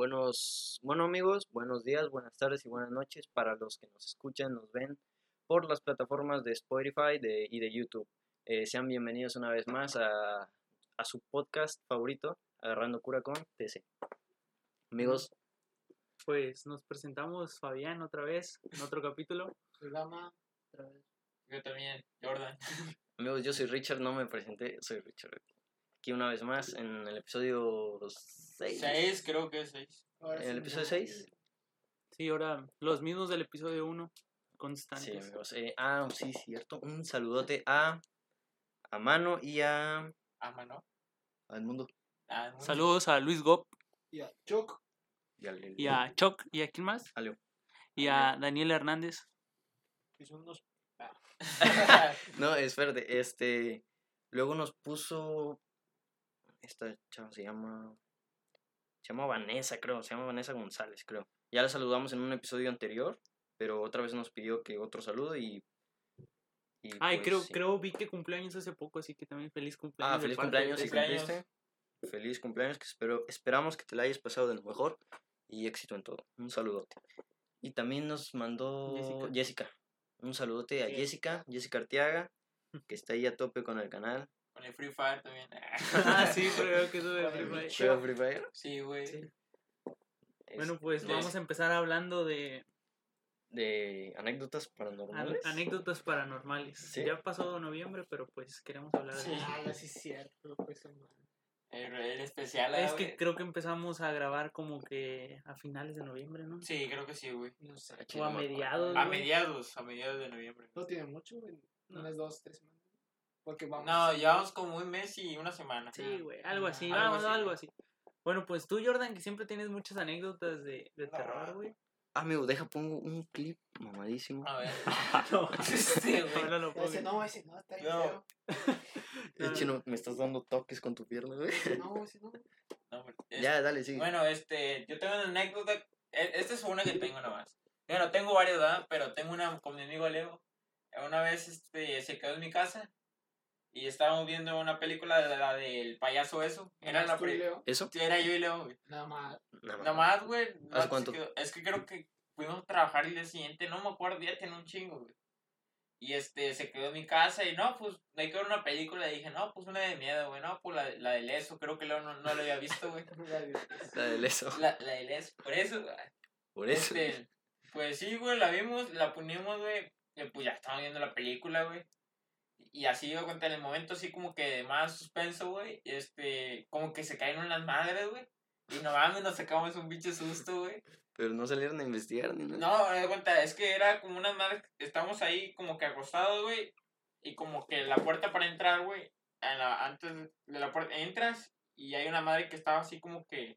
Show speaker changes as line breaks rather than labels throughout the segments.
buenos, bueno amigos, buenos días, buenas tardes y buenas noches para los que nos escuchan, nos ven por las plataformas de Spotify de, y de YouTube. Eh, sean bienvenidos una vez más a, a su podcast favorito, Agarrando Cura con TC. Amigos,
Pues nos presentamos Fabián otra vez en otro capítulo.
Programa, otra vez.
Yo también, Jordan.
amigos, yo soy Richard, no me presenté, soy Richard. Aquí una vez más en el episodio 6.
Seis, creo que es seis.
Ahora
¿El
sí,
episodio
ya.
6?
Sí, ahora los mismos del episodio 1,
Sí,
constantes.
amigos. Eh, ah, sí, cierto. Un saludote a, a Mano y a, a Edmundo.
Ah, muy-
Saludos a Luis Gop
Y a Choc.
Y al,
y a Choc y a quién más?
a Leo.
Y a Daniel Hernández.
Que son unos.
No, espérate, este. Luego nos puso. Esta chava se llama. Se llama Vanessa, creo. Se llama Vanessa González, creo. Ya la saludamos en un episodio anterior, pero otra vez nos pidió que otro saludo y. y
Ay,
pues,
creo,
sí.
creo, vi que cumpleaños hace poco, así que también feliz cumpleaños.
Ah, feliz cumpleaños si cumpliste. Feliz cumpleaños, que espero, esperamos que te la hayas pasado de lo mejor y éxito en todo. Un saludote. Y también nos mandó
Jessica.
Jessica. Un saludote a
Sí.
Jessica, Jessica Arteaga, que está ahí a tope con el canal.
Con el Free Fire también.
Ah, sí, creo que eso de
Con
Free Fire.
Juega Free Fire.
Sí, güey.
Sí. Bueno, pues
Este-
vamos a empezar hablando de
de anécdotas
an-
paranormales.
anécdotas paranormales.
Sí.
Ya pasó noviembre, pero pues queremos hablar de
Sí.
eso.
Ah, sí, cierto. Pues.
El, el especial.
Es
ah,
que creo que empezamos a grabar como que a finales de noviembre, ¿no?
Sí, creo que sí, güey.
No sé.
O a mediados.
A mediados, a mediados de noviembre.
No tiene mucho, güey.
No.
Unas dos, tres semanas. Porque vamos.
No, llevamos como un mes y una semana.
Sí, güey, algo así, vamos,
así.
algo así. Bueno, pues tú, Jordan, que siempre tienes muchas anécdotas de, de terror, güey.
Ah, amigo, deja pongo un clip mamadísimo.
A ver.
No,
Sí, güey.
no lo
Ese no, ese no, está bien
No.
Eh, chino, me estás dando toques con tu pierna, güey.
No, ese no.
No, hombre. Es-
Ya, dale, sigue.
Bueno, este, yo tengo una anécdota. e- Esta es una que tengo nomás. Bueno, tengo varias, ¿verdad? Pero tengo una con mi amigo Leo. Una vez este, se quedó en mi casa y estábamos viendo una película de la del payaso eso. Era la.
¿Eso?
Sí, era yo y Leo, güey.
Nada más.
Nada más.
Güey.
¿Hace cuánto?
Es que creo que fuimos a trabajar el día siguiente, no me acuerdo, ya tenía un chingo, güey. Y este, se quedó en mi casa y no, pues hay que ver una película. Y dije, no, pues una de miedo, güey. No, pues la, la del eso, creo que Leo no, no lo había visto, güey.
La del eso.
La, la del eso, por eso, güey.
Por eso.
Este, pues sí, güey, la vimos, la ponimos, güey. y pues ya estábamos viendo la película, güey. Y así, yo cuenta en el momento, así como que de más suspenso, güey. Este, como que se cayeron las madres, güey. Y no mames, nos sacamos un bicho susto, güey.
Pero no salieron a investigar ni nada.
No, me cuenta, es que era como unas madres. Estamos ahí como que acostados, güey. Y como que la puerta para entrar, güey. en la- Antes de la puerta, entras y hay una madre que estaba así como que.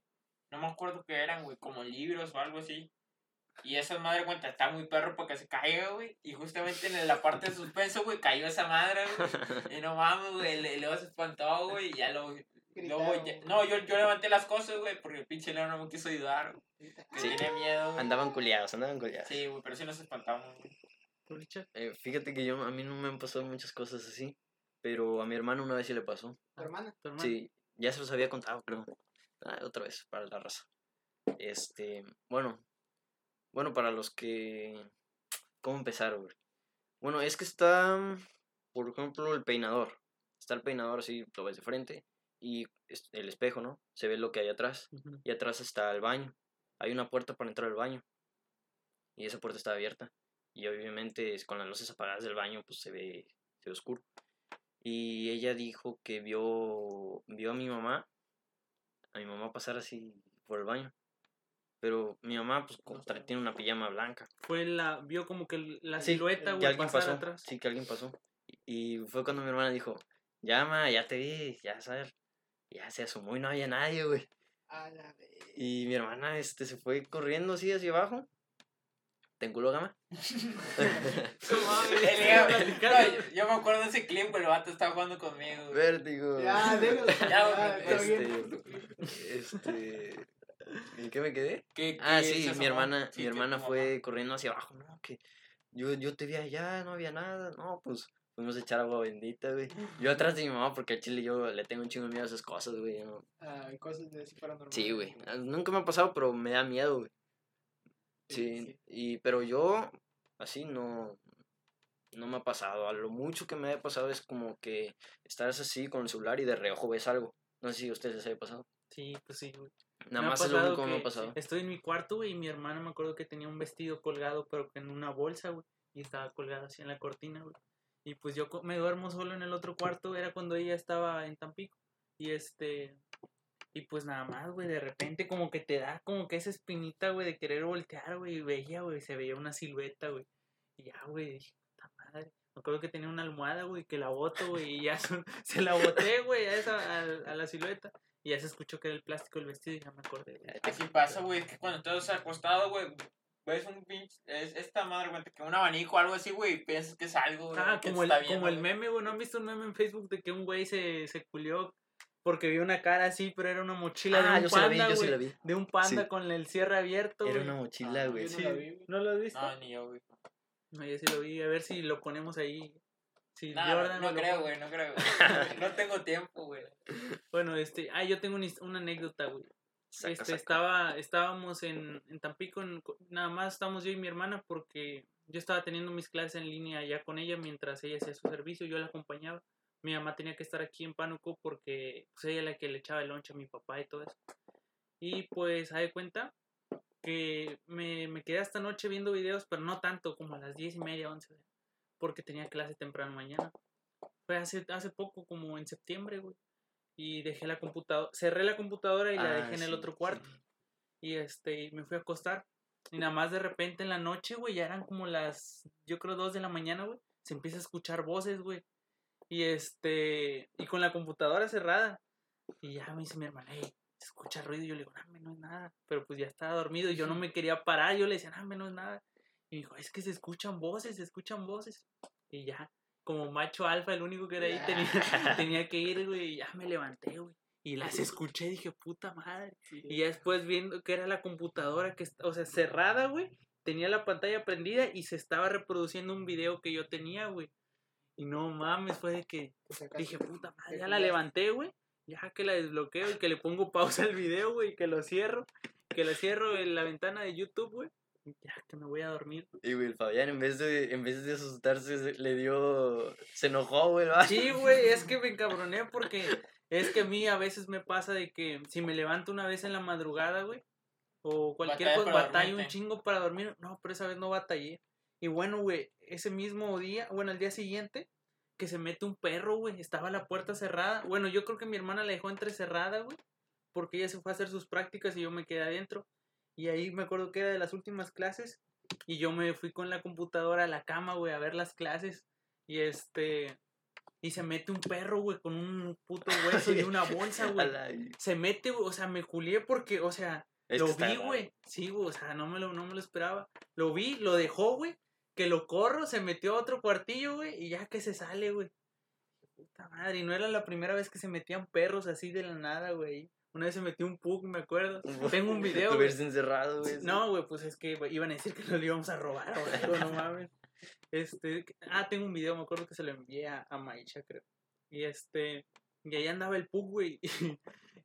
No me acuerdo qué eran, güey, como libros o algo así. Y esa madre, cuenta, está muy perro para que se caiga, güey. Y justamente en la parte de suspenso, güey, cayó esa madre, güey. Y no mames, güey, le- luego se espantó, güey. Y ya lo. Luego, ya- no, yo, yo levanté las cosas, güey, porque el pinche Leo no me quiso ayudar, güey. Que
Sí.
tiene miedo. güey.
Andaban culiados, andaban culiados.
Sí, güey, pero sí nos espantamos, güey.
Eh, fíjate que yo, a mí no me han pasado muchas cosas así, pero a mi hermano una vez sí le pasó.
Tu hermana.
¿Tu hermano?
Sí, ya se los había contado, creo. Ah, otra vez, para la raza. Este, bueno, bueno, para los que... ¿Cómo empezar, güey? Bueno, es que está, por ejemplo, el peinador. Está el peinador así, lo ves de frente, y el espejo, ¿no? Se ve lo que hay atrás. Y atrás está el baño. Hay una puerta para entrar al baño. Y esa puerta está abierta. Y obviamente con las luces apagadas del baño pues se ve, se ve oscuro. Y ella dijo que vio, vio a mi mamá, a mi mamá pasar así por el baño. Pero mi mamá pues como tra- tiene una pijama blanca.
Fue la, vio como que la
Sí,
silueta,
que
güey,
alguien
pasar
pasó.
atrás.
Sí, que alguien pasó. Y fue cuando mi hermana dijo, ya ma, ya te vi, ya sabes. Ya se asomó y no había nadie, güey.
A la vez.
Y mi hermana este, se fue corriendo así hacia abajo. ¿Te enculó gama?
Yo, me acuerdo de ese clip, güey, el vato estaba jugando conmigo. güey.
Vértigo.
Ya, déjalo.
Ya,
Ya, está.
Este, este, ¿En qué me quedé?
Que-
Ah, sí, mi hermana,
Sí,
mi hermana fue corriendo hacia abajo, no, que yo, yo te vi allá, no había nada, no, pues Fuimos a echar agua bendita, güey. Yo atrás de mi mamá, porque al chile yo le tengo un chingo de miedo a esas cosas, güey. no-
Ah, cosas de así paranormales.
Sí, güey. Ah, Nunca me ha pasado, pero me da miedo, güey. Sí,
sí.
y pero yo así no no me ha pasado. A lo mucho que me ha pasado es como que estás así con el celular y de reojo ves algo. No sé si a ustedes les haya pasado.
Sí, pues sí, güey.
Nada más es lo
pasado
único que me ha pasado.
Estoy en mi cuarto, güey, y mi hermana me acuerdo que tenía un vestido colgado, pero en una bolsa, güey. Y estaba colgado así en la cortina, güey. Y pues yo me duermo solo en el otro cuarto, era cuando ella estaba en Tampico. Y este. Y pues nada más, güey, de repente como que te da como que esa espinita, güey, de querer voltear, güey. Y veía, güey, se veía una silueta, güey. Y ya, güey, dije, puta madre. Me acuerdo que tenía una almohada, güey, que la boto, güey, y ya se, se la boté, güey, a, esa, a, a la silueta. Y ya se escuchó que era el plástico del vestido y ya me acordé, güey.
Así pasa, güey, es que cuando estás acostado, güey, ves un pinche, es esta madre, güey, que un abanico o algo así, güey, y piensas que es algo, güey,
Ah, como el,
está viendo,
como el meme, güey. ¿No han visto un meme en Facebook de que un güey se, se culió porque vio una cara así, pero era una mochila
Ah,
de un
yo sí la vi,
panda,
yo sí la vi.
De un panda
Sí.
con el cierre abierto,
Era una mochila,
Ah,
güey.
Sí,
no la vi, güey.
¿No lo has visto?
No, ni yo, güey.
No, yo sí lo vi. A ver si lo ponemos ahí.
No,
Jordan
no creo, güey, no creo. no tengo tiempo, güey.
Bueno, este... Ah, yo tengo una, una anécdota, güey. Este,
saca.
estaba, estábamos en, en Tampico, en nada más estábamos yo y mi hermana porque yo estaba teniendo mis clases en línea ya con ella mientras ella hacía su servicio, yo la acompañaba. Mi mamá tenía que estar aquí en Pánuco porque pues, ella era la que le echaba el lonche a mi papá y todo eso. Y pues, de cuenta que me, me quedé hasta noche viendo videos, pero no tanto, como a las diez y media, once, porque tenía clase temprano mañana. Fue hace, hace poco, como en septiembre, güey. Y dejé la computadora, cerré la computadora y la
Ah,
dejé en el otro
sí.
cuarto. Y este, y me fui a acostar. Y nada más de repente en la noche, güey, ya eran como las, yo creo, dos de la mañana, güey. Se empieza a escuchar voces, güey. Y este, y con la computadora cerrada. Y ya me dice mi hermana, hey, se escucha ruido. Y yo le digo, no, no es nada. Pero pues ya estaba dormido y yo no me quería parar. Yo le decía, no, no es nada. Y me dijo, es que se escuchan voces, se escuchan voces. Y ya, como macho alfa, el único que era ahí tenía, tenía que ir, güey. Y ya me levanté, güey. Y las escuché, dije, puta madre. Y ya después viendo que era la computadora que, o sea, cerrada, güey. Tenía la pantalla prendida y se estaba reproduciendo un video que yo tenía, güey. Y no mames, fue de que dije, puta madre, ya la levanté, güey. Ya que la desbloqueo y que le pongo pausa al video, güey, que lo cierro. Que lo cierro en la ventana de YouTube, güey. Ya que me voy a dormir.
Y güey, el Fabián en vez de en vez de asustarse se- le dio se enojó, güey. ¿va?
Sí, güey, es que me encabroné porque es que a mí a veces me pasa de que si me levanto una vez en la madrugada, güey, o cualquier
Batallas
cosa,
para
batallo un chingo para dormir. No, pero esa vez no batallé. Y bueno, güey, ese mismo día, bueno, el día siguiente, que se mete un perro, güey, estaba la puerta cerrada. Bueno, yo creo que mi hermana la dejó entrecerrada, güey, porque ella se fue a hacer sus prácticas y yo me quedé adentro. Y ahí me acuerdo que era de las últimas clases y yo me fui con la computadora a la cama, güey, a ver las clases. Y este. Y se mete un perro, güey, con un puto hueso y una bolsa, güey. Se mete, güey, o sea, me julié porque, o sea,
Es
lo vi, güey. Sí, güey, o sea, no me, lo, no me lo esperaba. Lo vi, lo dejó, güey. Que lo corro, se metió a otro cuartillo, güey, y ya que se sale, güey. Puta madre, y no era la primera vez que se metían perros así de la nada, güey. Una vez se metió un pug, me acuerdo. Tengo un video, güey.
hubieras encerrado, güey.
No, güey, pues es que iban a decir que nos lo íbamos a robar o algo, no mames. Este, ah, tengo un video, me acuerdo que se lo envié a, a Maisha, creo. Y este, y ahí andaba el pug, güey.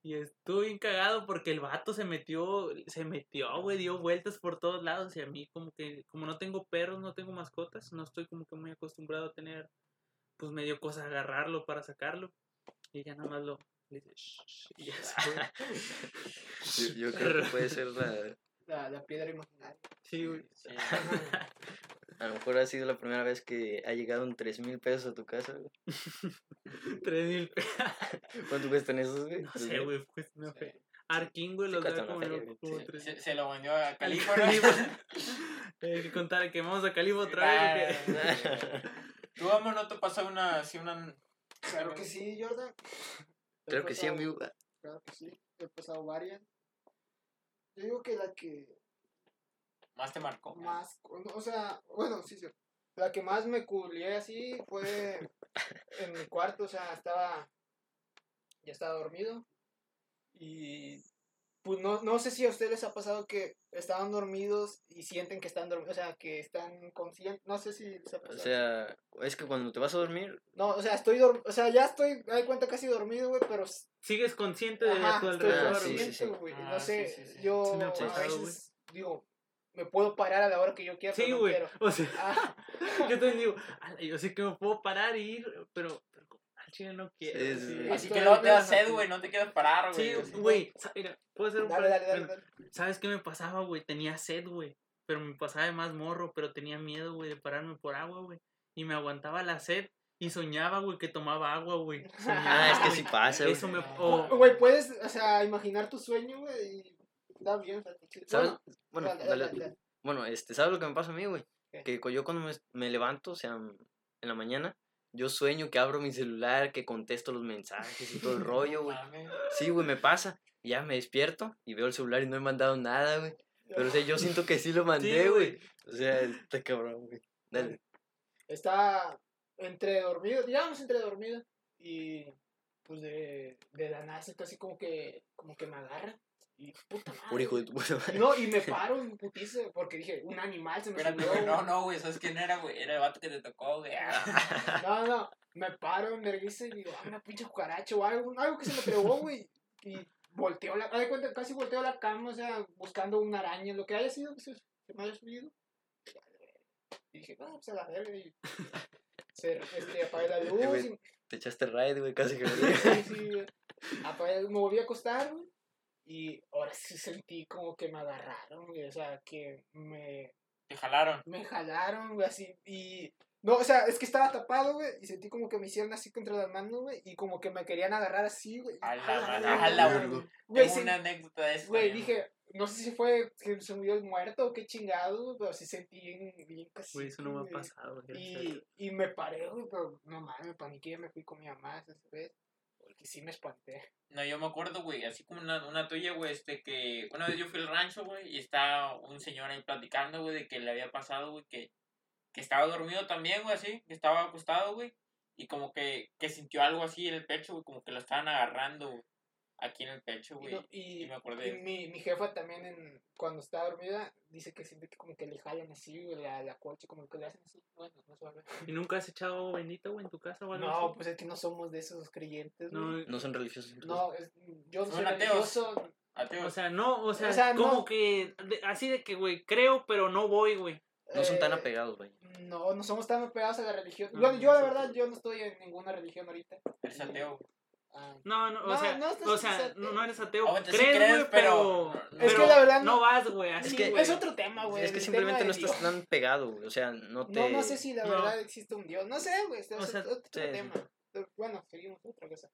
Y, estuve bien cagado porque el vato se metió, se metió, güey, dio vueltas por todos lados. Y a mí, como que, como no tengo perros, no tengo mascotas, no estoy como que muy acostumbrado a tener, pues me dio cosa agarrarlo para sacarlo. Y ya nada más lo, le dice, "Shh, shh", y ya se fue.
Yo, yo creo que puede ser la
La, la piedra imaginaria.
Sí, güey.
Sí.
a lo mejor ha sido la primera vez que ha llegado un tres mil pesos a tu casa, güey.
Tres mil
¿Cuánto cuestan esos, güey?
No sé, güey, pues una fe. Arkin, güey,
Sí
los da como,
feria,
como
sí.
tres.
Se, se lo vendió a California.
Hay que contar que vamos a Calibo otra vez.
¿Tú, amo, no te pasó una, así una...
Claro que sí, Jordan.
Creo que sí, amigo.
Claro que sí. He pasado varias. Yo digo que la que
más te marcó?
más, o sea, bueno, sí, sí. La que más me culié así fue en mi cuarto, o sea, estaba, ya estaba dormido y pues no, no sé si a ustedes les ha pasado que estaban dormidos y sienten que están dormidos, o sea, que están conscientes, no sé si les ha pasado.
O sea, es que cuando te vas a dormir,
no, o sea, estoy dormido, o sea, ya estoy, me doy cuenta casi dormido, güey, pero
Sigues consciente de
Ajá,
tu
estoy
alrededor,
Ah, sí,
güey.
sí,
consciente,
sí.
güey.
Ah,
no sé,
sí, sí, sí.
yo
Sí me ha
a
pasado,
veces digo, me puedo parar a la hora que yo quiera,
Sí,
pero no
güey.
quiero.
O sea,
Ah,
yo también digo, "Ala, yo sé que me puedo parar y ir, pero, chile no quiero.
Sí,
así.
sí, sí.
Así
Estoy
que luego te da sed, güey, no te quieres parar, güey.
Sí, güey, mira, puedo hacer un
dale, dale,
bueno,
dale, dale.
¿Sabes qué me pasaba, güey? Tenía sed, güey. Pero me pasaba de más morro, pero tenía miedo, güey, de pararme por agua, güey. Y me aguantaba la sed y soñaba, güey, que tomaba agua, güey.
ah,
Soñaba,
es que sí pasa, güey.
Eso me...
Oh,
o-
Güey, puedes, o sea, imaginar tu sueño, güey, y está bien.
¿Sabes?
Bueno,
Bueno,
dale,
dale-
dale, dale.
bueno, este, ¿sabes lo que me pasa a mí, güey? Que yo cuando me, me levanto, o sea, en la mañana, yo sueño que abro mi celular, que contesto los mensajes y todo el rollo, güey. Sí, güey, me pasa. Y ya me despierto y veo el celular y no he mandado nada, güey. Pero, o sea, yo siento que sí lo mandé, güey. O sea, está cabrón, güey. Dale.
Está entre dormido, digamos entre dormido, y pues de, de la nada así como que, como que me agarra. Y puta madre.
Por hijo de tu puta madre.
No, y me paro en putiza, porque dije, un animal se me subió.
güey. No, no, güey. ¿Sabes quién era, güey? Era el vato que te tocó, güey.
No, no, me paro en vergüenza y digo, ah, una pinche cucaracha o algo, algo que se me trepó, güey. Y volteo la, de cuenta, casi volteo la cama, o sea, buscando una araña, lo que haya sido que se, me haya subido. Y dije, ah, pues a la verga. Y se, este, apagué la luz.
güey.
y-
Te echaste raid, güey, casi que me
sí, sí, güey. Apagué- me volví a acostar, güey. Y ahora sí sentí como que me agarraron, güey. O sea, que me,
Te jalaron.
me jalaron, güey, así. Y. No, o sea, es que estaba tapado, güey. Y sentí como que me hicieron así contra las manos, güey. Y como que me querían agarrar así, güey.
A la
güey.
una anécdota de eso.
güey,
también,
dije, no sé si fue que se murió el muerto o qué chingado, güey, pero sí sentí bien, bien casi.
Güey, eso no me ha pasado, güey.
Y, y me paré, güey, pero no mames, me paniqué, me fui con mi mamá esa vez. Porque sí me espanté.
No, yo me acuerdo, güey, así como una, una tuya, güey, este, que una vez yo fui al rancho, güey, y estaba un señor ahí platicando, güey, de que le había pasado, güey, que, que estaba dormido también, güey, así, que estaba acostado, güey, y como que, que sintió algo así en el pecho, güey, como que lo estaban agarrando, güey, aquí en el pecho, güey.
no- y-
y me acordé.
y mi, mi jefa también, en, cuando está dormida, dice que siente que como que le jalan así, güey, la, la coche, como que le hacen así. Bueno, no sabe.
¿Y nunca has echado bendito, güey, en tu casa o algo
No,
así?
pues es que no somos de esos creyentes, güey.
No,
No son religiosos.
No, es- yo no soy
ateos.
religioso.
Ateo.
o sea, no, o sea,
O sea,
como
no.
que, de- así de que, güey, creo, pero no voy, güey.
No son tan
eh,
apegados, güey.
No, no somos tan apegados a la religión.
No,
bueno, yo la verdad, yo no estoy en ninguna religión ahorita.
es ateo.
Ah,
No, no, o
No,
sea,
no estás-
o sea,
o sea,
no, no eres ateo.
Sí
crees,
pero-
pero,
Es
que la verdad
no
no-
vas, güey,
Es
así,
que-
güey.
es otro tema, güey.
Es que simplemente no estás
Dios.
tan pegado, güey. O sea, no te...
No, no sé si la
No.
verdad existe un Dios. No sé, güey. este
O
es
sea,
otro
sí.
tema. Bueno, seguimos otra cosa.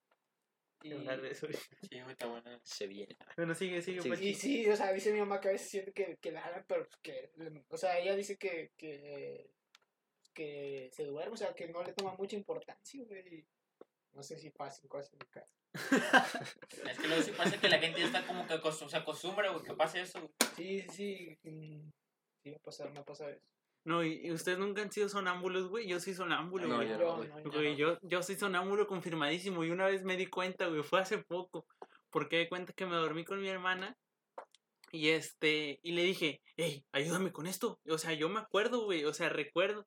Y,
Hablar de eso, güey.
Sí, güey, está bueno.
Se viene.
Bueno, sigue, sigue,
Sí,
pues.
y sí, o sea, dice mi mamá que a veces siente que, que la jalan, pero que. O sea, ella dice que, que, que se duerme, o sea, que no le toma mucha importancia, güey. No sé si pasen cosas en mi casa.
Es que luego sí pasa que la gente ya está como que acostum- se acostumbra, güey, que pase eso, güey.
Sí, sí, sí. mm, Sí, me ha pasado, me ha pasado eso.
No, y, y ustedes nunca han sido sonámbulos, güey. Yo soy sonámbulo,
No,
güey.
yo no, güey.
no,
Güey, yo, yo soy sonámbulo confirmadísimo y una vez me di cuenta, güey, fue hace poco, porque di cuenta que me dormí con mi hermana y este, y le dije, hey, ayúdame con esto, o sea, yo me acuerdo, güey, o sea, recuerdo,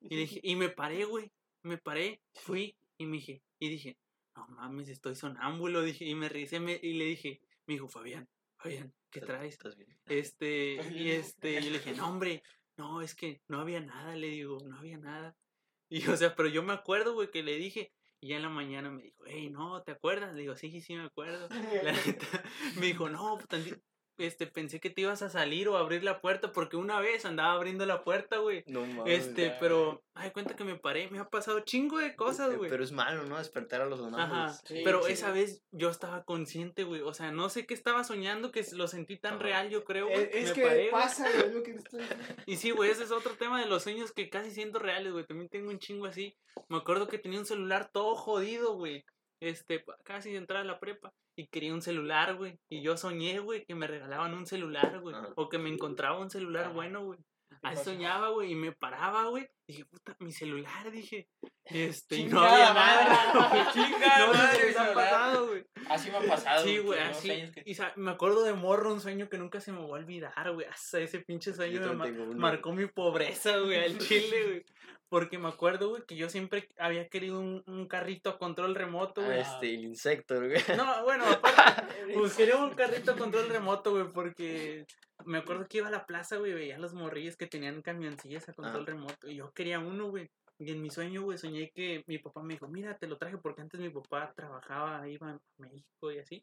y dije, y me paré, güey, me paré, fui y me dije, y dije, no mames, estoy sonámbulo, dije, y me reí me- y le dije, me dijo, Fabián, Fabián, ¿qué
¿Estás-
traes?
¿Estás bien?
Este,
¿Estás
y este, yo le dije, no, hombre, no, es que no había nada, le digo, no había nada. Y, o sea, pero yo me acuerdo, güey, que le dije, y ya en la mañana me dijo, hey, no, ¿te acuerdas? Le digo, sí, sí, sí, me acuerdo. La neta, me dijo, no, pues, tanti- este, pensé que te ibas a salir o abrir la puerta, porque una vez andaba abriendo la puerta, güey.
No mames.
Este,
ya,
pero, ay, cuenta que me paré, me ha pasado chingo de cosas,
Eh,
güey.
Pero es malo, ¿no? Despertar a los
Ajá,
sonámbulos.
Sí,
pero
sí,
esa vez yo estaba consciente, güey. O sea, no sé qué estaba soñando, que lo sentí tan
Ajá.
real, yo creo, güey.
Es, es
Me
que
paré,
pasa, güey, es lo que estoy diciendo.
Y sí, güey, ese es otro tema de los sueños que casi siento reales, güey. También tengo un chingo así. Me acuerdo que tenía un celular todo jodido, güey. Este, casi de entrar a la prepa. Y quería un celular, güey. Y yo soñé, güey, que me regalaban un celular, güey.
Ajá.
O que me encontraba un celular bueno, güey.
¿Qué
Ahí soñaba, güey, y me paraba, güey. Dije, puta, mi celular, dije. Este, y no había nada.
chingada
No
madre,
les ha pasado, güey.
Así me ha pasado.
Sí, güey, así.
que-
Y sa- me acuerdo de morro, un sueño que nunca se me va a olvidar, güey. Hasta ese pinche sueño me
uno.
marcó mi pobreza, güey, al chile, güey. Porque me acuerdo, güey, que yo siempre había querido un, un carrito a control remoto,
Ah,
güey.
este, el insecto, güey.
No, bueno, aparte, pues quería un carrito a control remoto, güey, porque me acuerdo que iba a la plaza, güey, veía los morrillos que tenían camioncillas a control remoto. Y yo quería uno, güey. Y en mi sueño, güey, soñé que mi papá me dijo, mira, te lo traje porque antes mi papá trabajaba, iba a México y así.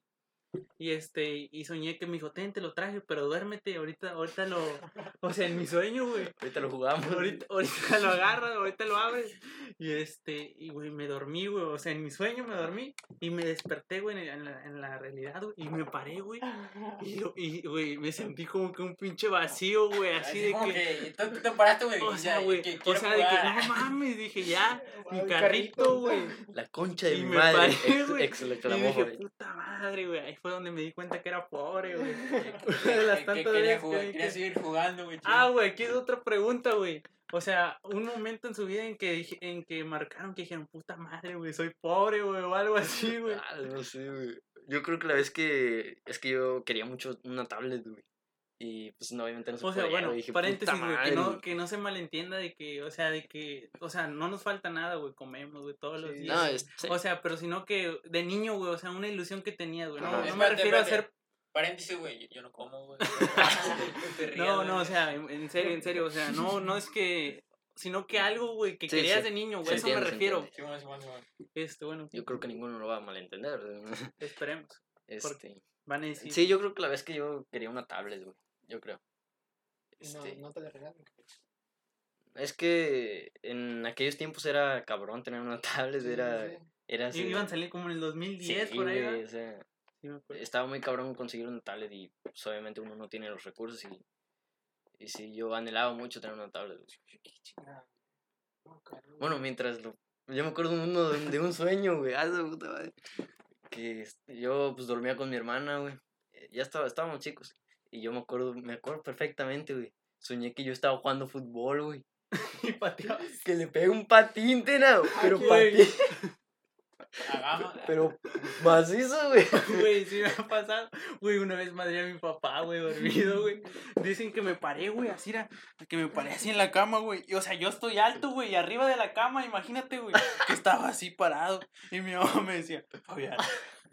Y este, y soñé que me dijo, ten, te lo traje, pero duérmete, ahorita, ahorita lo, o sea, en mi sueño, güey.
Ahorita lo jugamos.
Ahorita, ahorita lo agarras, ahorita lo abres. Y este, y güey, me dormí, güey. O sea, en mi sueño me dormí y me desperté, güey, en la, en la realidad, güey. Y me paré, güey. Y, y, güey, me sentí como que un pinche vacío, güey. Así, de que.
que. Tú te paraste, güey.
O sea, güey. O sea, de que no mames, dije ya. Mi carrito, güey.
La concha de
Y
mi
me
madre.
paré,
ex, ex lo
Y dije, puta madre, güey. Fue donde me di cuenta que era pobre, güey. De las tantas
quería,
veces que-
quería
que-
seguir jugando, güey.
Ah, güey, aquí es otra pregunta, güey. O sea, un momento en su vida en que en que marcaron que dijeron, puta madre, güey, soy pobre, güey, o algo así, güey.
Ah, no sé, güey. Yo creo que la vez que. Es que yo quería mucho una tablet, güey. Y pues no, obviamente no se
O sea,
podía,
bueno.
Dije,
paréntesis, güey, que no, que no se malentienda de que, o sea, de que, o sea, no nos falta nada, güey, comemos, güey, todos los días.
No, es,
O sea, pero sino que de niño, güey, o sea, una ilusión que tenías, güey. No, no me refiero a ser
Paréntesis, güey. Yo, yo no como, güey.
No, no, o sea, en serio, en serio, o sea, no, no es que, sino que algo, güey, que
Sí,
querías
sí.
de niño, güey, eso me
entiende,
refiero.
Sí, bueno, sí, bueno, sí, bueno.
Este, bueno,
yo creo que ninguno lo va a malentender. güey.
esperemos.
Este.
Van a decir,
Sí, yo creo que la vez que yo quería una tablet, güey. Yo creo. Este,
No, no te la regalan.
Es que en aquellos tiempos era cabrón tener una tablet,
Sí,
era,
sí.
era así.
iban a salir como en el 2010,
sí,
por ahí,
estaba muy cabrón conseguir una tablet y pues, obviamente uno no tiene los recursos y, y sí, yo anhelaba mucho tener una tablet.
no.
Bueno, mientras lo... Yo me acuerdo de, uno, de, de un sueño, güey, ah, su puta madre, que este, yo pues dormía con mi hermana, güey, eh, ya estaba, estábamos chicos, y yo me acuerdo, me acuerdo perfectamente, güey, soñé que yo estaba jugando fútbol, güey,
Y pateabas.
que le pegué un patín, tena, pero
güey.
patín,
Hagamos.
pero macizo, güey.
Güey, sí me ha pasado. Güey, una vez madre a mi papá, güey, dormido, güey. Dicen que me paré, güey, así era. Que me paré así en la cama, güey. Y, o sea, yo estoy alto, güey, y arriba de la cama, imagínate, güey, que estaba así parado. Y mi mamá me decía, Fabián,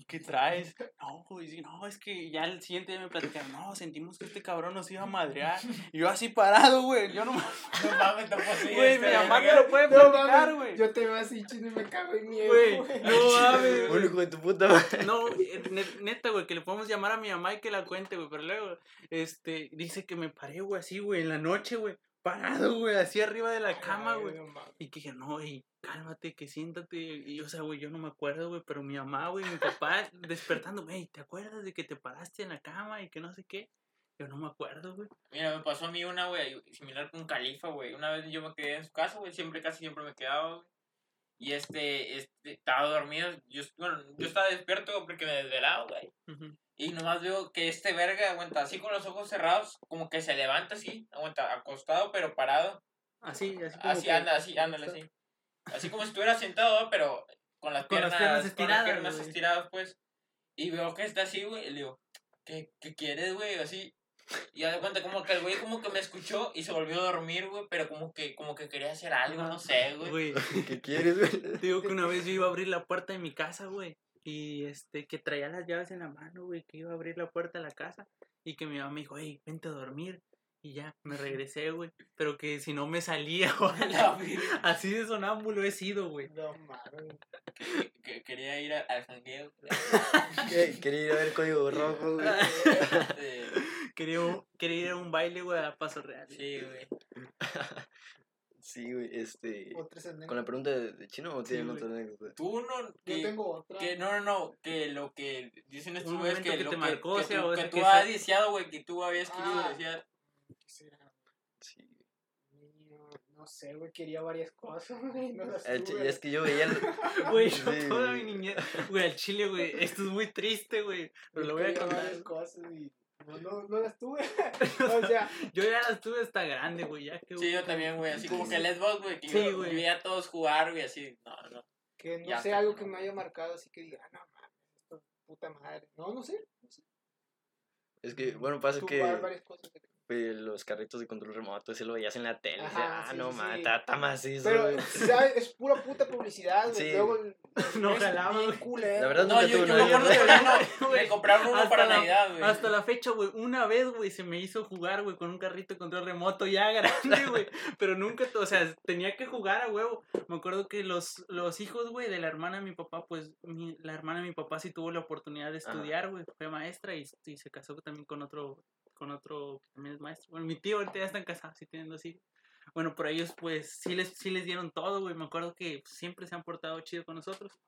¿qué traes? No, güey, sí, no, es que ya el siguiente día me platicaron, no, sentimos que este cabrón nos iba a madrear. Y yo así parado, güey, yo no me.
No mames, tampoco sí.
Güey,
este,
mi mamá te lo puede
No
platicar,
mames,
güey.
yo te veo así chino y me cago en miedo.
Güey. No mames,
Bueno, hijo de tu puta madre.
No, eh, ne- neta, güey, que le podemos llamar a mi mamá y que la cuente, güey. Pero luego, este, dice que me paré, güey, así, güey, en la noche, güey. Parado, güey, así arriba de la cama, güey. Y que dije, no, güey, cálmate, que siéntate. Y, o sea, güey, yo no me acuerdo, güey, pero mi mamá, güey, mi papá despertando, güey, ¿te acuerdas de que te paraste en la cama y que no sé qué? Yo no me acuerdo, güey.
Mira, me pasó a mí una, güey, similar con Califa, güey. Una vez yo me quedé en su casa, güey, siempre, casi siempre me quedaba, güey. Y este, este, estaba dormido. Yo, bueno, yo estaba despierto porque me desvelaba, güey.
Ujú.
Y nomás veo que este verga aguanta así con los ojos cerrados, como que se levanta así, aguanta acostado pero parado.
Así, así como
Así
que-
anda, así, ándale así. Así como si estuviera sentado, pero con las
Con
piernas,
las piernas
con las
estiradas,
piernas estiradas, pues. Y veo que está así, güey, y le digo, ¿qué, qué quieres, güey? Así. Y haz de cuenta como que el güey como que me escuchó y se volvió a dormir, güey, pero como que, como que quería hacer algo, no sé, güey.
Güey,
¿Qué quieres, güey?
Te digo que una vez yo iba a abrir la puerta de mi casa, güey. Y este, que traía las llaves en la mano, güey, que iba a abrir la puerta de la casa. Y que mi mamá me dijo, hey, vente a dormir. Y ya, me regresé, güey. Pero que si no me salía, güey. Así de sonámbulo he sido, güey.
No mames.
Que- que quería ir a- al jangueo.
¿Qué? Quería ir a ver código rojo, güey.
Quería, quería ir a un baile, güey, a paso real.
sí, güey.
Sí, güey, este... ¿Con la pregunta de, de chino o tienen otra anécdota?
Tú no...
Yo
que-
tengo otra.
Que no, no, no, que lo que dicen estos güeyes que,
que
lo
te
que,
marcó,
que
o sea,
tú,
o
que
sea,
tú
que
has
se-
deseado, güey, que tú habías querido
Ah.
desear.
¿Qué será?
Sí.
No sé, güey, quería varias cosas, güey. No las
El
tuve.
y es que yo veía... el-
Güey, yo
Sí,
toda mi niñez. Güey, al chile, güey. Esto es muy triste, güey. Pero
Yo
lo voy a contar.
varias cosas y No, no, no las tuve. o sea,
Yo ya las tuve hasta grande, güey, ya que...
Sí, yo también, güey. Así como que el Xbox, güey. Que
Sí,
yo-
güey.
a todos jugar, güey, así. No, no.
que no
Ya
sé,
sé.
algo que me haya marcado así que diga, ah, no mames, esto es puta madre. No, no sé. No sé.
Es que, bueno, pasa que
jugar varias cosas.
Los carritos de control remoto, ese lo veías en la tele.
Ajá,
ah,
sí,
no,
sí,
mames,
sí.
macizo.
Pero. Es pura puta publicidad, güey.
Sí.
Luego,
No jalaba,
La verdad,
No, yo, me acuerdo uno,
Güey,
me compraron uno
hasta
para
la-
Navidad, güey.
Hasta la fecha, güey, una vez, güey, se me hizo jugar, güey, con un carrito de control remoto ya grande, güey. Pero nunca, o sea, tenía que jugar a huevo. Me acuerdo que los, los hijos, güey, de la hermana de mi papá, pues, mi- la hermana de mi papá sí tuvo la oportunidad de estudiar, güey. Fue maestra y, y se casó también con otro, con otro que también es maestro. Bueno, mi tío ahorita ya están casados, sí tienen dos hijos. Bueno, por ellos, pues, sí les, sí les dieron todo, güey. Me acuerdo que siempre se han portado chido con nosotros.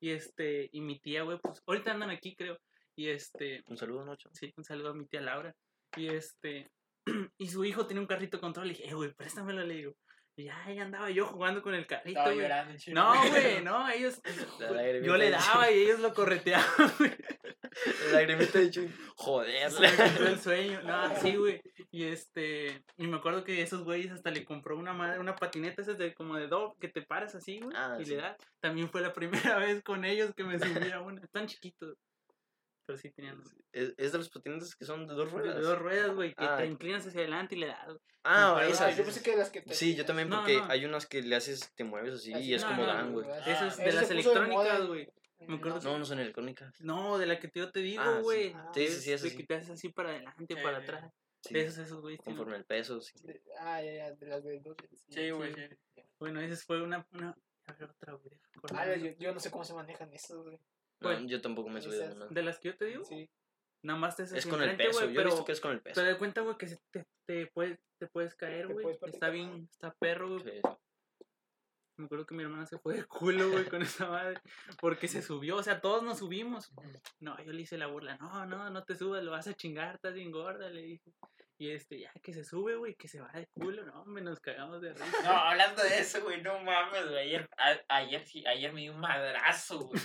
Y este, y mi tía, güey, pues, ahorita andan aquí, creo. Y este,
Un saludo, Nocho.
Sí, un saludo a mi tía Laura. Y este, y su hijo tenía un carrito de control. Le dije, eh, güey, préstamelo, le digo. Y ya, ahí andaba yo jugando con el carrito,
Estaba
güey.
llorando.
No, güey, no, ellos. Yo le daba y ellos lo correteaban, güey.
La lagrimita de Chuy. Joder.
Se me quitó el sueño. No, sí, güey. Y este, y me acuerdo que esos güeyes hasta le compró una madre, una patineta esas de como de dog que te paras así, güey.
Ah,
y
sí.
le das. También fue la primera vez con ellos que me subí a una. Están chiquitos. Pero sí tenían
Es, es de los patinetes que son de dos
de
ruedas.
dos ruedas, güey, que
Ah.
te inclinas hacia adelante y le das.
Ah,
Ah,
Ah,
esas.
yo pensé que las que te
Sí, yo también,
No,
porque
no.
hay unas que le haces, te mueves así,
Así,
y es
no,
como
no,
dan, güey.
Ah,
Eso es de las
de
electrónicas, güey. Me acuerdo
No, no son electrónicas.
No, de la que yo te digo,
Ah, sí.
güey.
Ah,
Sí, sí, sí,
Es de que te haces así para adelante,
Sí,
para atrás.
Sí,
De esos, esos, güey. tienen-
conforme el peso, sí.
De- Ah, ya, ya, de las de dos.
Sí, güey,
Sí.
sí.
Bueno, esa fue una. una... a ver, otra, güey.
Ah, yo, yo no sé cómo se manejan esos, güey.
No,
Bueno,
yo tampoco me he subido
esas-
una.
De las que yo te digo,
Sí.
nada más te haces
Es con el peso,
güey,
yo he
pero
visto que es con el peso.
te das cuenta, güey, que se te, te, puedes, te puedes caer, güey. Está bien, está perro, güey. Me acuerdo que mi hermana se fue de culo, güey, con esa madre. Porque se subió, o sea, todos nos subimos. No, yo le hice la burla. No, no, no te subas, lo vas a chingar, estás bien gorda, le dije. Y este, ya que se sube, güey, que se va de culo. No, hombre, nos cagamos de risa.
No, hablando de eso, güey, no mames, güey. Ayer, a- ayer, sí- ayer me di un madrazo, güey.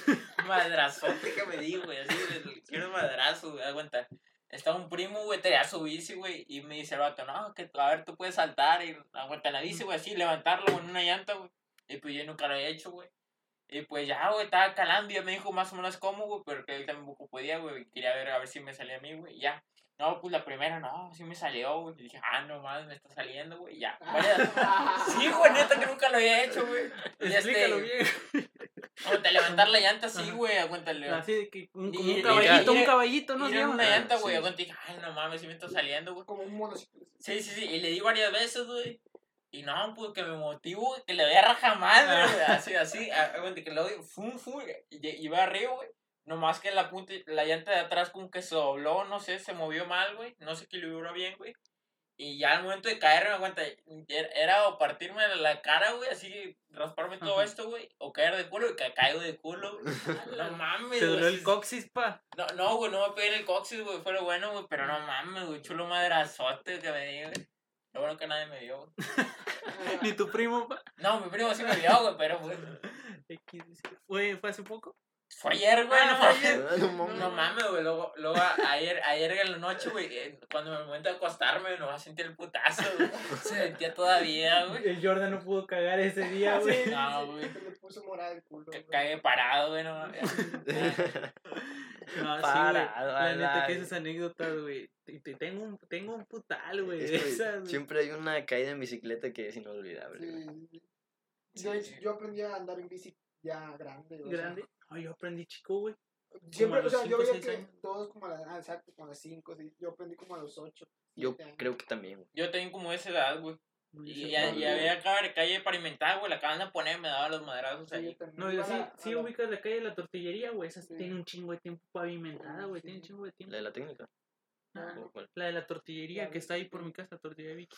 Madrazote que me di, güey. Así, quiero un madrazo, güey. Aguanta. Estaba un primo, güey, traía su bici, güey. Y me dice el vato, no, que a ver, tú puedes saltar y aguanta la bici, güey, así, levantarlo con una llanta, güey. Y pues yo nunca lo había hecho, güey. Y pues ya, güey, estaba calando y ya me dijo más o menos cómo, güey, pero que él tampoco podía, güey. Quería ver a ver si me salía a mí, güey. Ya. No, pues la primera, no, sí me salió, güey. Y dije, ah, no mames, me está saliendo, güey. Ya. Varias- Sí, güey, neta que nunca lo había hecho, güey. Y
Explícalo
este,
bien.
aguanta, levantar la llanta así, güey, aguántale.
Así de que un, como un caballito,
y-
un caballito, ¿no? Llama?
una
Ah,
llanta, güey,
sí.
aguanta y dije, ay, no mames, sí me está saliendo, güey.
Como un mono.
Sí, sí, sí, y le di varias veces, güey. Y no, pues que me motivo, güey, que le voy a rajar madre, güey. Así, así, a- aguanta, que le doy, fum, fum, y lle- iba arriba, güey. Nomás que la punta, la llanta de atrás como que se dobló, no sé, se movió mal, güey. No sé equilibró bien, güey. Y ya al momento de caer, me aguanta, era, era o partirme la cara, güey, así, rasparme todo
Ajá.
esto, güey. O caer de culo y que caigo de culo, güey. No mames,
Te dolió el coxis, pa.
no, no, güey, no me pegué en el coxis, güey, fue lo bueno, güey, pero no mames, güey, chulo madrazote que me di, güey. Lo bueno que nadie me vio, güey.
Ni tu primo.
No, mi primo sí me vio, güey, pero, güey,
X, ¿Fue, fue hace poco?
Fue ayer, güey,
Ah,
no
ayer.
Ah, no mames.
No mames, güey, luego, luego ayer, ayer en la noche, güey, eh, cuando me momento de acostarme, no sentí el putazo, güey. Se sentía todavía, güey.
El Jordan no pudo cagar ese día,
sí,
güey.
sí,
No,
sí,
güey.
que Le puso morada el culo. Güey.
Cagué parado, güey, no mames.
No, sí, güey.
Parado
La neta que esas anécdotas, güey. Tengo un, tengo un putal, güey.
Es
de
que
esas, güey.
siempre hay una caída en bicicleta que es inolvidable. güey.
Sí. Yo, yo aprendí a andar en bici ya grande. o sea,
Grande. Ay, yo aprendí chico, güey.
Siempre, o sea,
los
yo
cinco,
veía que
años.
todos como a las, ah, exacto, como a las 5, yo aprendí como a los 8.
Yo creo que también, güey.
Yo tengo como esa edad, güey. Y, ya,
fue-
y había acá calle pavimentada, güey, la acaban de poner, me daban los madrazos ahí.
No, yo sí, sí
ubico
ubicas la calle de la tortillería, güey. Esa
Sí.
tiene un chingo de tiempo pavimentada, güey.
Sí,
Tiene un
sí.
chingo de tiempo.
La de la técnica.
Ah. La de la tortillería
La
que está ahí por mi casa, tortillería Vicky.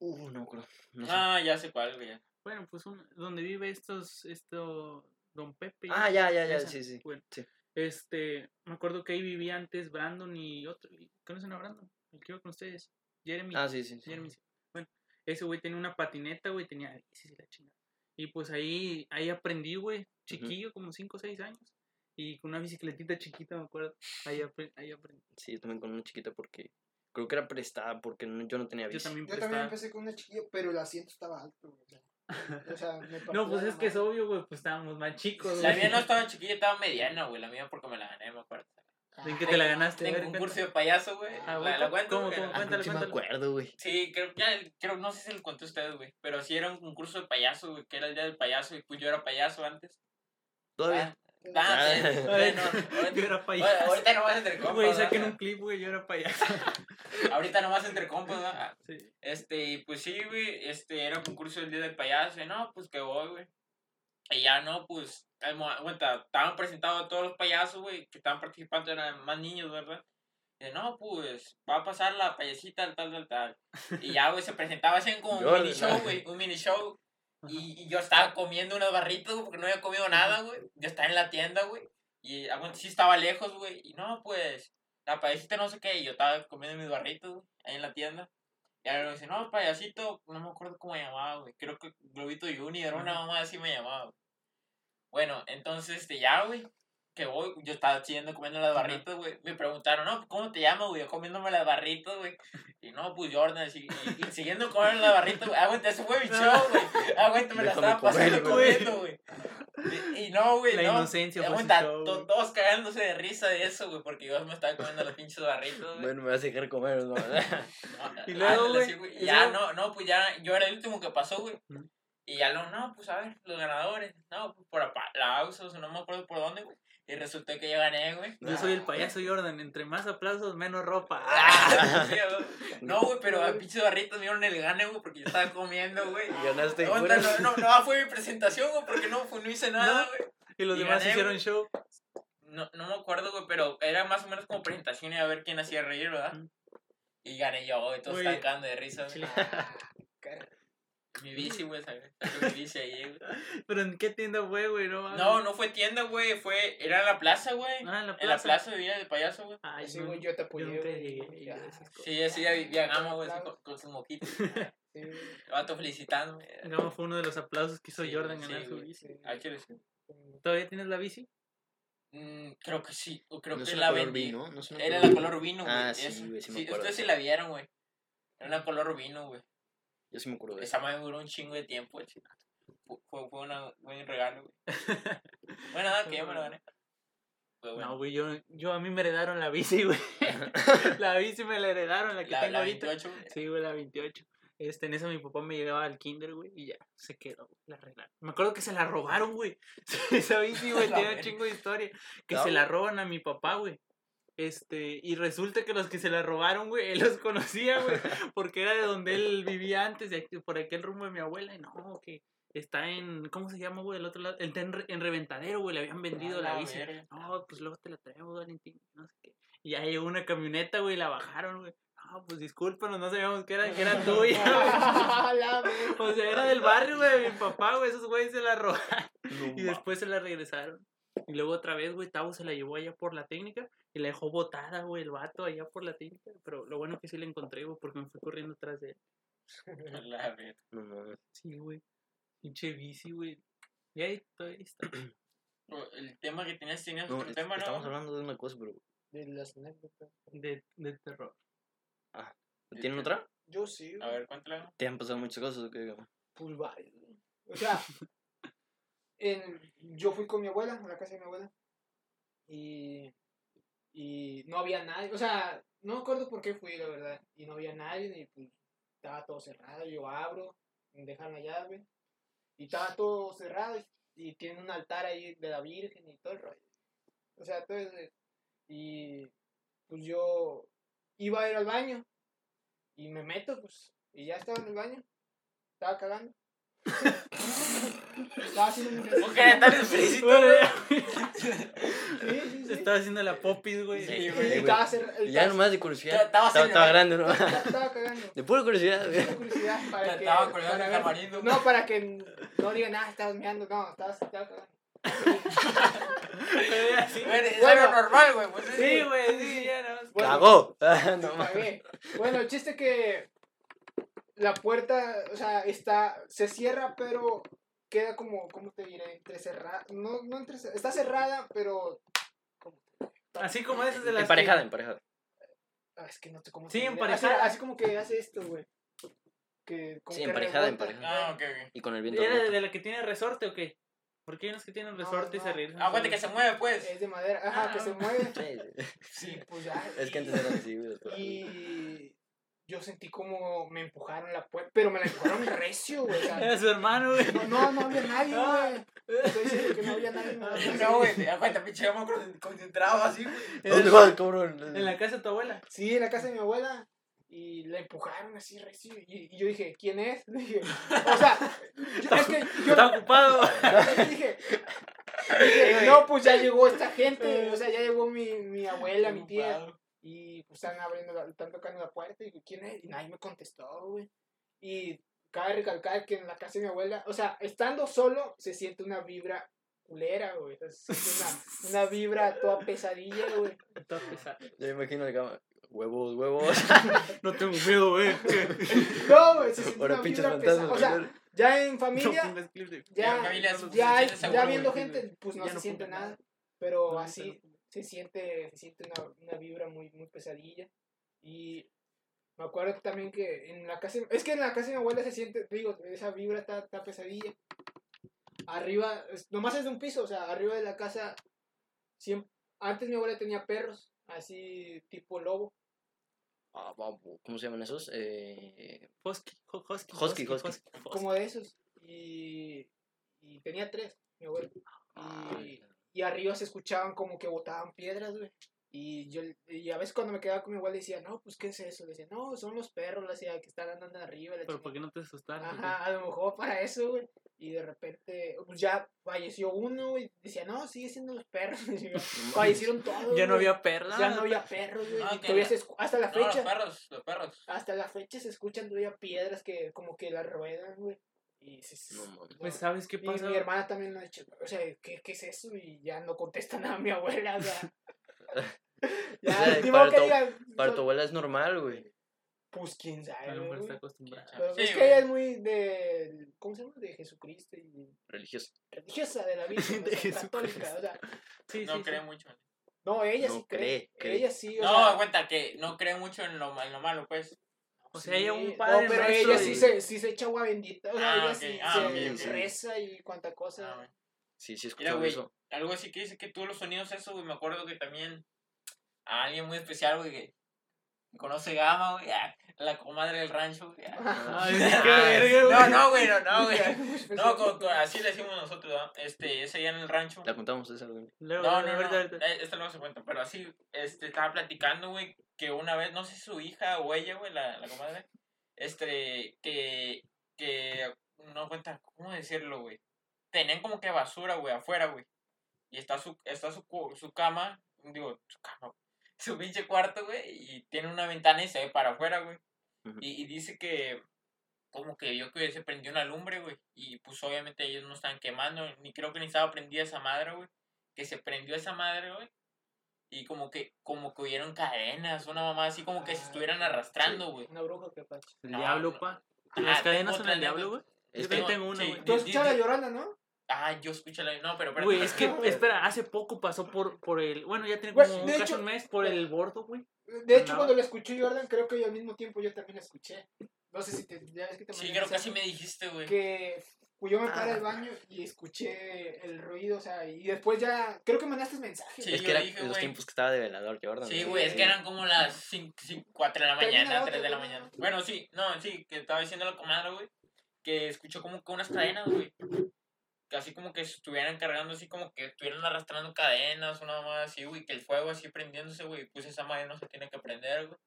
Uh, no acuerdo. No sé.
Ah, ya sé cuál, güey.
Bueno, pues un, donde vive estos, esto, Don Pepe.
Ah, ya, ya, ya,
esa.
sí, sí.
Bueno,
Sí.
este, me acuerdo que ahí vivía antes Brandon y otro, ¿conocen a Brandon? El que iba con ustedes, Jeremy.
Ah, sí, sí. sí.
Jeremy, sí. Bueno, ese güey tenía una patineta, güey, tenía bicis y la chingada. Y pues ahí, ahí aprendí, güey, chiquillo, como 5 o 6 años. Y con una bicicletita chiquita, me acuerdo. Ahí, apre- ahí aprendí.
Sí, yo también con una chiquita porque creo que era prestada porque no- yo no tenía
Yo
bici.
también
Yo también empecé con una chiquilla, pero el asiento estaba alto, güey. O sea, o sea, me
No, pues es que es obvio, güey, pues estábamos más chicos,
La mía no estaba chiquilla, estaba mediana, güey. La mía porque me la gané, me acuerdo.
¿En qué te la ganaste?
En concurso
cuenta.
de payaso, güey.
Ah,
la,
güey,
la cuento,
¿cómo, cómo?
Ah,
Cuéntale,
sí me
cuéntale.
acuerdo, güey.
Sí, creo, ya, creo, no sé si lo conté a ustedes, güey. Pero sí era un concurso de payaso, güey, que era el día del payaso. Y pues yo era payaso antes.
Todavía.
Ah, ah,
Ah.
Yo
ahorita,
era payaso.
ahorita nomás entre compas.
Güey, saquen un clip, güey, yo era payaso.
Ahorita nomás entre compas, ¿verdad?
Sí.
Este, y pues sí, güey, este, era un concurso del día del payaso, y no, pues que voy, güey. Y ya no, pues, cuenta, estaban presentados todos los payasos, güey, que estaban participando, eran más niños, ¿verdad? Y no, pues, va a pasar la payasita, tal, tal, tal. Y ya, güey, se presentaba así como un mini show, güey, un mini show. Y, y yo estaba comiendo unas barritas, güey, porque no había comido nada, güey. Yo estaba en la tienda, güey. Y ah, bueno, sí estaba lejos, güey. Y no, pues, la payasita no sé qué. Y yo estaba comiendo mis barritas, güey, ahí en la tienda. Y ahora me dice, no, payasito, no me acuerdo cómo me llamaba, güey. Creo que Globito Junior, una mamá así me llamaba. güey. Bueno, entonces, este, ya, güey, que voy, yo estaba siguiendo comiendo las barritas, güey. Me preguntaron, no, ¿cómo te llamas, güey? Yo comiéndome las barritas, güey. Y no, pues Jordan, y, y siguiendo comiendo las barritas, güey. Aguanta, eso fue mi show, güey. Aguanta, me la estaba pasando comiendo, güey. Y, y no, güey,
La
no.
inocencia fue su
Aguanta, to- todos cagándose de risa de eso, güey, porque yo me estaba comiendo las pinches barritas, güey.
Bueno, me vas a dejar comer, ¿no?
No,
Y luego, güey,
Ya, no, no, pues ya, yo era el último que pasó, güey. Y ya no, no, pues a ver, los ganadores. No, pues por aplausos, no me acuerdo por dónde, güey. Y resultó que yo gané, güey.
Yo soy el payaso Jordan, entre más aplausos, menos ropa.
Ah, güey. no, güey, pero a pinches barritos me dieron el gane, güey, porque yo estaba comiendo, güey.
Ganaste
Aguanta,
fuera.
no, no, no, fue mi presentación, güey, porque no, fue- no hice nada,
No.
güey.
Y los
Y
demás
gané,
hicieron show.
No, no me acuerdo, güey, pero era más o menos como presentación y a ver quién hacía reír, ¿verdad? Y gané yo, güey, todos cagando de risa, güey. Mi bici, güey, saqué mi bici ahí, güey.
Pero ¿en qué tienda fue, güey? No, mames.
No, no fue tienda, güey, fue, era en la plaza, güey.
Ah, en la
En la
plaza.
plaza de Villa del Payaso, güey.
Ay,
Sí,
no,
güey, yo te apoyé, güey.
Sí, así ya vivía Gama, güey, con, con sus moquitos.
sí,
vato felicitándome.
Gama fue uno de los aplausos que hizo
Sí,
Jordan
sí,
ganar su
güey.
bici.
sí.
Ah, ¿qué decir?
¿Todavía tienes la bici?
Mm, creo que sí, o creo
No es
que la vendí.
vino, ¿no?
Era la color vino, güey.
Ah, sí, güey, sí me acuerdo.
ustedes sí la vieron, güey. Era una color vino, güey.
Yo sí me acuerdo de eso.
Esa madre duró un chingo de tiempo, güey. Fue, fue, fue una, un buen regalo, güey. Bueno, nada, que yo me lo gané. Bueno.
No, güey, yo, yo a mí me heredaron la bici, güey. la bici me la heredaron, la que
la,
tengo
la
ahorita.
28, güey.
Sí, güey, la 28. Este, en eso mi papá me llevaba al kinder, güey, y ya, se quedó, güey, la regalaron. Me acuerdo que se la robaron, güey. Esa bici, güey, tiene un chingo de historia. Que
No,
se la roban a mi papá, güey. Este, y resulta que los que se la robaron, güey, él los conocía, güey, porque era de donde él vivía antes, de aquí- por aquel rumbo de mi abuela, y no, que está en, ¿cómo se llama, güey? El otro lado, está en, en Reventadero, güey, le habían vendido la
la
bici.
verga.
No, pues luego te la traemos, Valentín, no sé qué. Y ya llegó una camioneta, güey, y la bajaron, güey. No, pues discúlpanos, no sabíamos que era, que era tuya, güey. O sea, era del barrio, güey, de mi papá, güey, esos güeyes se la robaron.
No,
Y después se la regresaron. Y luego otra vez, güey, Tavo se la llevó allá por la técnica y la dejó botada, güey, el vato allá por la técnica. Pero lo bueno que sí la encontré, güey, porque me fui corriendo atrás de él.
La.
Sí, güey. Pinche bici, güey. Y ahí todavía está.
El tema que tenías, tenías
No,
otro
es-
tema, ¿no?
estamos hablando de una cosa, pero.
De las anécdotas.
De, de terror.
¿Tienen otra?
Yo sí,
A
güey.
ver, cuéntala.
¿Te han pasado muchas cosas? o qué?
Pues güey. O sea, yo fui con mi abuela, a la casa de mi abuela. Y, y no había nadie. O sea, no me acuerdo por qué fui, la verdad. Y no había nadie, y pues estaba todo cerrado. Yo abro, dejan la llave. Y estaba todo cerrado. Y, y tiene un altar ahí de la Virgen y todo el rollo. O sea, ese- Y pues yo iba a ir al baño. Y me meto, pues. Y ya estaba en el baño. Estaba cagando. Estaba haciendo mi sí.
estaba haciendo la popis, güey.
Sí,
Y
güey.
estaba cer- el
Ya nomás de curiosidad.
Estaba
Estaba,
haciendo-
grande, ¿no?
estaba- cagando.
De pura curiosidad, güey.
Tengo curiosidad para
Ya
que.
estaba colgando
para
el
ver-
tamarindo.
No, para que no digan, ah, estabas meando. No, estaba, estaba cagando.
Ya, sí.
Güey,
Bueno.
era normal, güey. Pues,
Sí, güey, sí, ya no.
Bueno,
¡Cagó! Ah, no, mames.
cagué. Bueno, el chiste que la puerta, o sea, está, se cierra, pero queda como, ¿cómo te diré? Entre cerrada, no, no entre cer- está cerrada, pero...
Así como esas de las.
Emparejada,
que-
emparejada.
Ah, es que no sé cómo
Sí, emparejada.
Así, así como que hace esto, güey. Que, como
Sí,
que
emparejada,
rebota.
emparejada.
Ah, ok, ok.
Y con el viento.
¿Era de, de la que tiene resorte o qué? Porque hay unos que tienen
No,
resorte y se
no.
ríen.
Aguante que se mueve, pues.
Es de madera, ajá,
Ah,
que se
ok.
mueve.
Sí,
pues ya.
Es que antes eran así, güey.
Y yo sentí como me empujaron la puerta, pero me la empujaron recio, güey. o sea,
Era su hermano, güey.
no, no, no había nadie, güey. Estoy diciendo que no había nadie. No,
güey, aguanta, pinche, yo me acuerdo concentrado así, güey.
¿Dónde vas, cabrón?
En la casa de tu abuela.
Sí, en la casa de mi abuela. Y la empujaron así recio. Y, y yo dije, ¿quién es? Dije, o sea, yo, es que yo
Está ocupado.
dije, dije, no, pues ya llegó esta gente. O sea, ya llegó mi, mi abuela, mi tía. Y pues están abriendo, la- están tocando la puerta y digo, ¿quién es? Y nadie me contestó, güey. Y cabe recalcar que en la casa de mi abuela, o sea, estando solo, se siente una vibra culera, güey. Se siente una, una vibra toda pesadilla, güey.
Está pesado.
Yo me imagino cama. Huevos, huevos.
No tengo miedo, güey.
No, güey, se siente
Ahora
una
pinches
vibra pesada.
fantasmas.
O sea,
señor.
ya en familia, ya, ya, ya, viendo gente, pues no
Ya
se
no
siente nada. Pero
No,
así se siente, se siente una, una vibra muy, muy pesadilla. Y me acuerdo también que en la casa, es que en la casa de mi abuela se siente, te digo, esa vibra está, está pesadilla. Arriba, es- nomás es de un piso, o sea, arriba de la casa, siempre, antes mi abuela tenía perros, así tipo lobo.
Ah, ¿Cómo se llaman esos? Eh,
Husky, hu- husky,
Husky, husky.
como de esos. Y, y tenía tres, mi abuelo.
ah,
Y, y arriba se escuchaban como que botaban piedras, güey. Y yo, y a veces cuando me quedaba con mi abuela decía, no, pues, ¿qué es eso? Le decía, no, son los perros, le decía, que están andando arriba.
Pero
chingada".
¿por qué no te asustaron?
Ajá, a lo mejor para eso, güey. Y de repente, pues ya falleció uno, güey. Decía, no, sigue siendo los perros. Fallecieron todos.
Ya no había perla.
Ya no había perros, güey.
Ah, la-
hasta la
No, los
fecha,
perros, los perros.
hasta la fecha se escuchan todavía piedras que como que las ruedan, güey. Y
No mames.
Pues, ¿sabes qué
y
pasa?
mi hermana también me ha dicho, o sea, ¿qué, qué es eso? Y ya no contesta nada a mi abuela, o sea. ya,
sea, para
que
tu-
diga,
Para tu abuela es normal, güey.
Pues quién
A
sabe,
lo mejor está acostumbrada.
Pero
Sí,
es que
güey.
ella es muy de, ¿cómo se llama? De Jesucristo y
Religiosa.
religiosa de la Virgen,
De
o sea, católica, o sea.
Sí,
No
sí,
cree
sí.
mucho.
No, ella
No
sí cree,
cree, cree.
ella sí, o
No,
sea.
cuenta que no cree mucho en lo, en lo malo, pues.
O sea, ella un
sí,
padre
No, pero ella sí
y-
se, sí se echa agua bendita, o sea,
Ah,
ella sí
ah,
se reza y cuanta cosa.
Ah.
Sí, sí, he
Mira,
eso.
algo así que dice que tú los sonidos, eso, güey. Me acuerdo que también a alguien muy especial, güey, que conoce Gama, güey. ah, La comadre del rancho, güey. ah.
Ay, qué verga, güey.
No, no, güey, no, no, güey. No, como- como- así le decimos nosotros, ¿no? Este, ese allá en el rancho.
La contamos esa, güey.
Luego,
No, no, no,
ahorita.
eh, esto no se cuenta, pero así, este, estaba platicando, güey, que una vez, no sé si su hija o ella, güey, la, la comadre, este, que, que, no cuenta, ¿cómo decirlo, güey? Tenían como que basura, güey, afuera, güey, y está su, está su, su cama, digo, su cama, su pinche cuarto, güey, y tiene una ventana y se ve para afuera, güey, y, y dice que, como que vio que se prendió una lumbre, güey, y pues obviamente ellos no estaban quemando, ni creo que ni estaba prendida esa madre, güey que se prendió esa madre, güey. Y como que, como que hubieron cadenas, una mamá así como que se
Ah,
estuvieran
sí,
arrastrando, güey.
Una bruja que pacha.
El
No,
diablo,
no.
pa.
Ah,
Las cadenas son el diablo, güey.
Es que
tengo una,
sí,
güey.
Tú
di-
escuchas la llorana, ¿no?
Ah, yo escuché la... No, pero...
Güey,
espérate,
es que, espera, hace poco pasó por, por el. Bueno, ya tiene
Güey,
como un
de
casi
hecho-
un mes por el bordo, güey.
De hecho,
Andaba.
cuando la escuché Jordan, creo que yo al mismo tiempo yo también la escuché. No sé si te, ya ves que te
Sí, creo que sí
mensaje,
me dijiste, güey.
Que pues, yo me paré
Ah.
al baño y escuché el ruido, o sea, y después ya, creo que mandaste mensajes.
Sí,
es que era
dije,
los
güey.
tiempos que estaba de velador, Jordan.
Sí, güey, es que eran como las 5, 4 de la mañana,
la
3 de la mañana. Bueno, sí, no, sí, que estaba diciendo la comadre, güey, que escuchó como que unas cadenas, güey. Así como que estuvieran cargando, así como que estuvieran arrastrando cadenas, una mamá así, güey, que el fuego así prendiéndose, güey, pues esa madre no se tiene que prender, güey.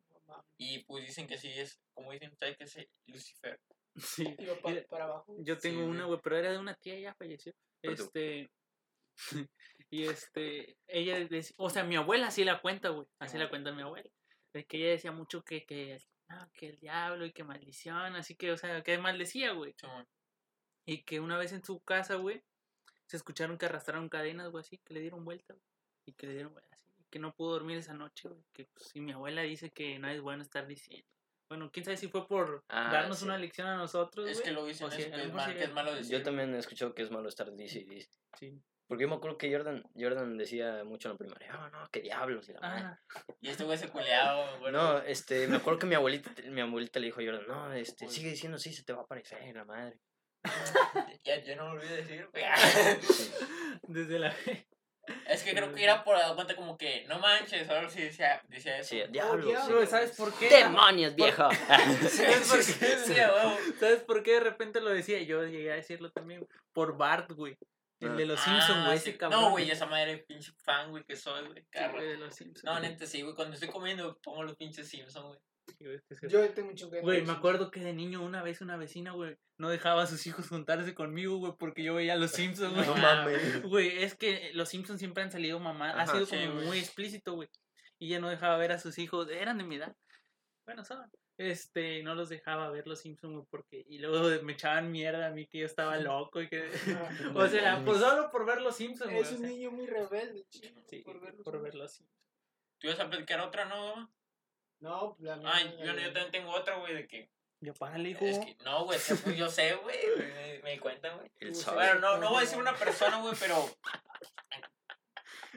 Y pues dicen que sí es, como dicen ustedes, que es Lucifer.
Sí.
para abajo.
Yo tengo
Sí,
una,
güey.
pero era de una tía, ya falleció. Este. y este. Ella decía. O sea, mi abuela sí la cuenta, güey. Así la cuenta mi abuela. De que ella decía mucho que. que no, que el diablo y que maldición. Así que, o sea, que maldecía, güey. Y que una vez en su casa, güey, se escucharon que arrastraron cadenas, güey, así, que le dieron vuelta, güey. Y que le dieron vuelta, así. Y que no pudo dormir esa noche, güey. Que, pues, y mi abuela dice que no es bueno estar diciendo. Bueno, quién sabe si fue por
Ah,
darnos
sí.
una lección a nosotros,
Es
güey,
que lo dicen
si
que es,
mejor
mal-
sí
que es malo decir.
Yo también he escuchado que es malo estar dice y dice.
Sí.
Porque yo me acuerdo que Jordan, Jordan decía mucho en la primaria, ah, no, qué diablos. y la madre".
Ah,
Y este güey se culeado, güey.
No, este, me acuerdo que mi abuelita, mi abuelita le dijo a Jordan, no, este, sigue diciendo sí, se te va a aparecer, la madre.
Ya, ya no me olvidé decir, güey.
desde la...
Es que creo que era por dar cuenta como que, no manches, ahora sí decía, decía eso.
Sí, sí.
Bro, ¿sabes por qué?
¡Demonios, viejo!
¿Sabes por qué?
Sí, a huevo.
¿Sabes por qué de repente lo decía? Yo llegué a decirlo también. Por Bart, güey. El de los Simpsons,
Ah,
güey,
sí.
ese cabrón.
No, güey, esa madre pinche fan, güey, que soy, güey.
Sí, güey, de los Simpsons.
No, neta, sí, güey. Cuando estoy comiendo, pongo los pinches Simpsons, güey.
Yo tengo mucho que
Güey, me acuerdo que de niño una vez una vecina, güey, no dejaba a sus hijos juntarse conmigo, güey, porque yo veía a los Simpsons, güey.
No mames.
Güey, es que los Simpsons siempre han salido mamá, ha sido
sí,
como muy explícito, güey. Y ella no dejaba ver a sus hijos, eran de mi edad. Bueno, son. Este, no los dejaba ver los Simpsons, güey, porque. Y luego me echaban mierda a mí que yo estaba loco y que. o sea, pues solo por ver los Simpsons, güey.
Es
o
un
sea,
niño muy rebelde, chico.
sí,
por verlos.
por ver los Simpsons.
¿Tú ibas a platicar otra, no?
No, la mía.
Ay, yo, no- yo también tengo otra, güey, de que.
Ya párale, hijo.
Es que, no, güey, pues, yo sé, güey. Me, me di cuenta, güey. Bueno, no, no voy a decir una persona, güey, pero.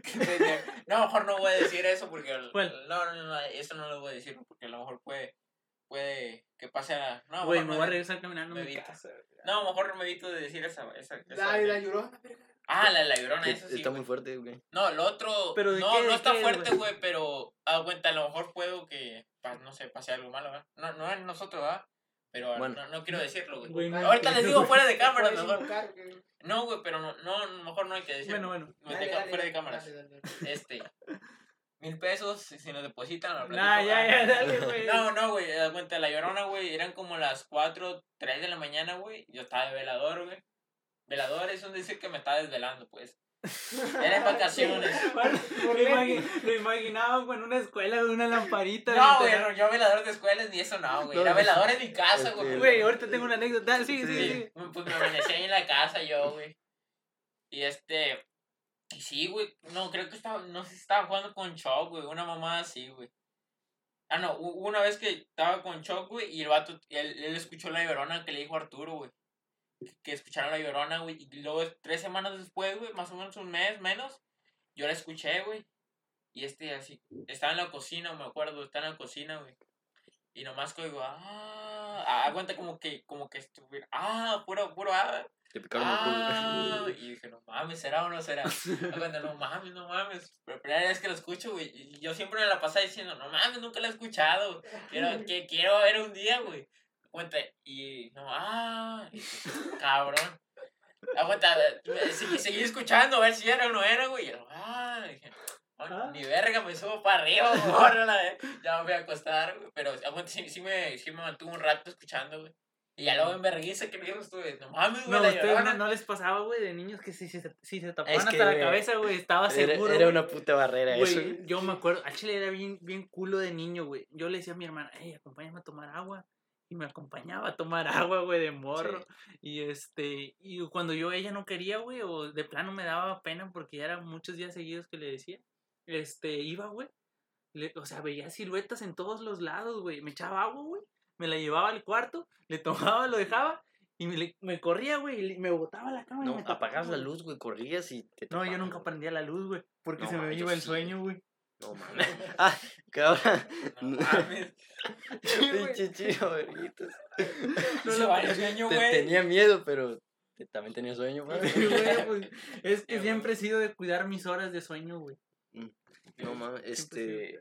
No, a lo mejor no voy a decir eso porque. No, no, no, eso no lo voy a decir porque a lo mejor puede. Puede que pase a. No, a lo
Güey,
mejor
me
no-
voy a regresar caminando
me
casa.
No, a lo mejor me evito de decir esa. esa, esa
La la llorona.
Ah, la de la llorona,
Que
esa sí.
Está
güey.
muy fuerte, güey.
No, el otro.
¿Pero de
no,
qué,
no está
qué,
fuerte,
güey?
güey, pero. A cuenta, a lo mejor puedo que. pa- no sé, pase algo malo, ¿verdad? No, no es nosotros, ¿verdad? Pero
Bueno.
no, no quiero decirlo, güey. Ahorita les digo fuera de cámara, mejor. No, güey, pero no, no, a lo mejor no hay que decirlo.
Bueno, bueno.
Dale, dale,
fuera de
dale.
Este. Mil pesos, si nos depositan. lo
Nah, ya, ya, dale, güey.
No, no, güey, cuenta, la llorona, güey, eran como las 4, 3 de la mañana, güey. Yo estaba de velador, güey. Velador es un decir que me estaba desvelando, pues. Era en vacaciones.
Bueno, lo,
ley.
imagi- lo imaginaba güey, en una escuela con una lamparita.
No, güey, no, yo velador de escuelas ni eso no, güey. Era velador en mi casa, güey.
Güey, ahorita tengo una anécdota. Sí, sí,
Sí.
sí.
Pues me amanecí ahí en la casa yo, güey. Y este. Y sí, güey. No, creo que estaba. No sé si estaba jugando con Choc, güey. Una mamá así, güey. Ah, no. una vez que estaba con Choc, güey. Y el vato. Él, él escuchó la llorona que le dijo a Arturo, güey. Que, escucharon la llorona, güey. Y luego, tres semanas después, güey. Más o menos un mes menos. Yo la escuché, güey. Y este así. Estaba en la cocina, me acuerdo. Estaba en la cocina, güey. Y nomás oigo, ah, ah, aguanta como que, como que estuviera, ah, puro, puro, ah,
Te picaron el
ah,
culo.
y dije, no mames, ¿será o no será? Aguanta, no mames, no mames, pero primera vez que lo escucho, güey, y yo siempre me la pasaba diciendo, no mames, nunca la he escuchado, quiero, que, quiero ver un día, güey, aguanta, y, no, ah, cabrón, aguanta, seguí, seguí escuchando, a ver si era o no era, güey, y yo, ah, dije, "Ah,
Ah.
ni verga, me subo para arriba, a la vez, ya me voy a acostar, güey, pero aguanta, sí, sí, me, sí me mantuvo un rato escuchando, güey. Y ya luego en vergüenza que me dijo estuve, no mames, güey,
No,
la
ustedes no, no les pasaba, güey, de niños que si, si, se- si se tapaban
Es
hasta la cabeza, güey, estaba
Era,
seguro.
era una puta barrera
Güey,
eso. güey.
yo me acuerdo, al chile era bien, bien culo de niño, güey. Yo le decía a mi hermana, hey, acompáñame a tomar agua. Y me acompañaba a tomar agua, güey, de morro. Y este, y cuando yo ella no quería, güey, o de plano me daba pena porque ya eran muchos días seguidos que le decía, este, iba, güey. o sea, veía siluetas en todos los lados, güey. Me echaba agua, güey. Me la llevaba al cuarto, le tomaba, lo dejaba. Y me, corría, güey, y me botaba la cama. y
No,
me
apagabas la luz, güey, corrías y te
No, yo nunca prendía la luz, güey, porque
No
se me iba el
sí.
sueño, güey.
No mames. Ah, cabrón.
No mames.
Pinche chido, verguitos.
No lo
Te-. Tenía miedo, pero te- también tenía sueño, güey.
Pues, es que siempre he sido de cuidar mis horas de sueño, güey.
No mames, este.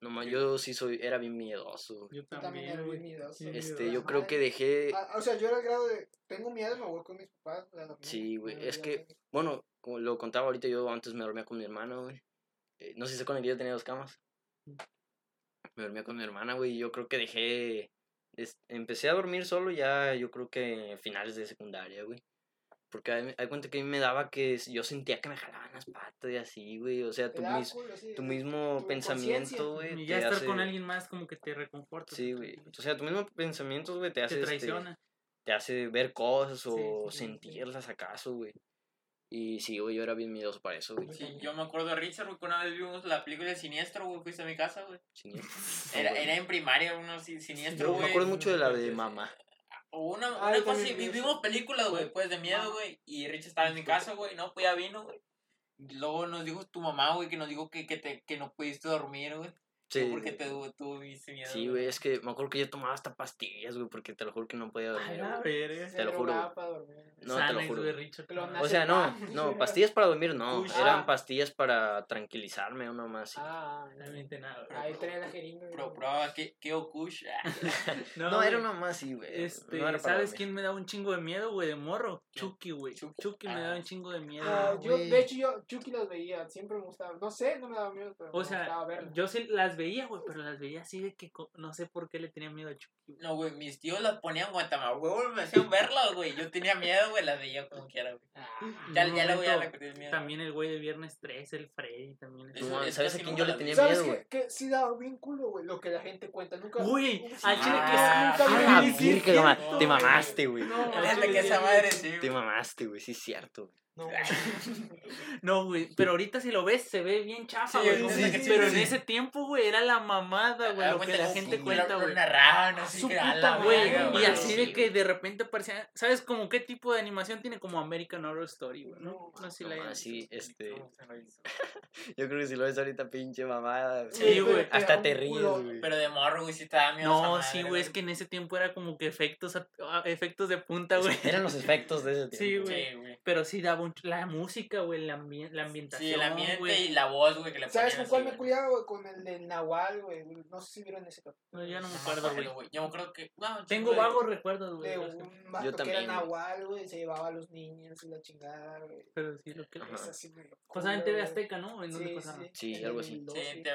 No mames, yo sí soy, era bien miedoso.
Yo
Yo también era bien miedoso.
Este, yo creo que dejé.
Ah, o sea, yo era el grado de. Tengo miedo, me voy con mis papás.
Sí, güey, es que-. Bueno, como lo contaba ahorita, yo antes me dormía con mi hermana, güey. Eh, no sé si se con el que yo tenía dos camas. Me dormía con mi hermana, güey, y yo creo que dejé. es- empecé a dormir solo ya, yo creo que finales de secundaria, güey. Porque hay, hay cuenta que a mí me daba que yo sentía que me jalaban las patas y así, güey. O sea, tu,
da
mis-
culo, sí,
tu mismo
tu
pensamiento, güey.
Y ya
te
estar con alguien más como que te reconforta.
Sí, güey. O sea, tu mismo pensamiento, güey, te hace.
Te
este,
traiciona.
te hace ver cosas o
Sí, sí, sí, sí.
sentirlas acaso, güey. Y sí, güey, yo era bien miedoso para eso, güey.
Sí, yo me acuerdo de Richard, güey, que una vez vimos la película de Siniestro, güey, fuiste a mi casa, güey.
Siniestro.
Era,
güey.
era en primaria, uno si- siniestro, güey.
me acuerdo mucho de la de mamá.
O Una,
Ah,
una
yo
cosa,
eso.
vimos películas, güey, pues de miedo,
Ajá.
güey. Y Richard estaba en mi casa, güey, no, pues ya vino, güey. Luego nos dijo tu mamá, güey, que nos dijo que, que, te, que no pudiste dormir, güey.
Sí.
Porque te tuviste miedo.
Sí, güey, es que me acuerdo que yo tomaba hasta pastillas, güey, porque te lo juro que no podía dormir.
la
güey.
verga.
Te lo juro,
para dormir.
No, te lo juro.
güey, no.
O sea, no, no, pastillas para dormir no,
Uy,
eran
ah.
pastillas para tranquilizarme, una más. sí.
Ah,
Realmente nada, güey.
ahí tenía la jeringa.
Pero
güey.
probaba que, que Okush.
No,
güey.
era una más, sí, güey.
Este,
no
¿sabes
dormir.
quién me daba un chingo de miedo, güey? De morro. Chucky, güey.
Chucky.
Chucky me
Ah.
daba un chingo de miedo.
Ah, yo,
güey.
de hecho, yo Chucky las veía, siempre me gustaba. No sé, no me daba miedo, pero
O
me
sea,
gustaba
yo sí las veía, güey, pero las veía así de que no sé por qué le tenía miedo a Chucky.
No, güey, mis tíos las ponían guantamahuevos, me hacían verlas, güey. Yo tenía miedo, güey, las veía como quiera, güey.
Ah,
Ya,
En un
ya le voy a repetir miedo.
También el güey de Viernes 3, el Freddy, también.
Eso- eso
¿Sabes a quién yo le
las
tenía
¿Sabes
miedo, güey?
Que sí daba bien culo, güey, lo que la gente cuenta. Nunca.
Güey, al chile que nunca
te mamaste, güey.
No,
que esa
sí,
madre
güey.
sí,
Te mamaste, güey, sí es cierto. güey.
No,
No, güey, pero ahorita si lo ves se ve bien chafa,
Sí,
güey.
sí,
como
sí,
que-
sí,
pero
sí.
en ese tiempo, güey, era la mamada, güey,
Ah,
lo que la gente cuenta, güey.
así
Su
que
puta
la
Güey, y
güey.
así de que de repente parecía, ¿sabes como qué tipo de animación tiene como American Horror Story, güey? No,
No,
no sé si
No,
la
sí,
visto.
este. Yo creo que si lo ves ahorita, pinche mamada.
Sí, güey.
Hasta
Te
ríes, güey.
Pero de morro, güey, sí te da miedo.
No,
madre,
sí, güey, es que en ese tiempo era como que efectos, a- a- efectos de punta, güey.
Eran los efectos de ese tiempo.
Sí, güey.
Sí, güey.
Pero sí daba un, la música, güey, la, ambien- la ambientación,
Sí, el ambiente
güey.
y la voz, güey, que le
¿Sabes con cuál
así,
me cuidaba, güey? Con el del Nahual, güey. No sé si vieron ese capítulo.
No, ya no me acuerdo, güey.
Yo me acuerdo que. no,
Tengo
güey.
vagos recuerdos, güey.
De
de
un vato
Yo
que
también,
era
güey.
Nahual, güey. Se llevaba a los niños y la chingada, güey.
Pero sí, lo que...
Ajá.
Es así, güey.
Pasaba en TV. Azteca, ¿no? ¿En dónde
Sí,
pasaba?
sí.
Sí, algo así.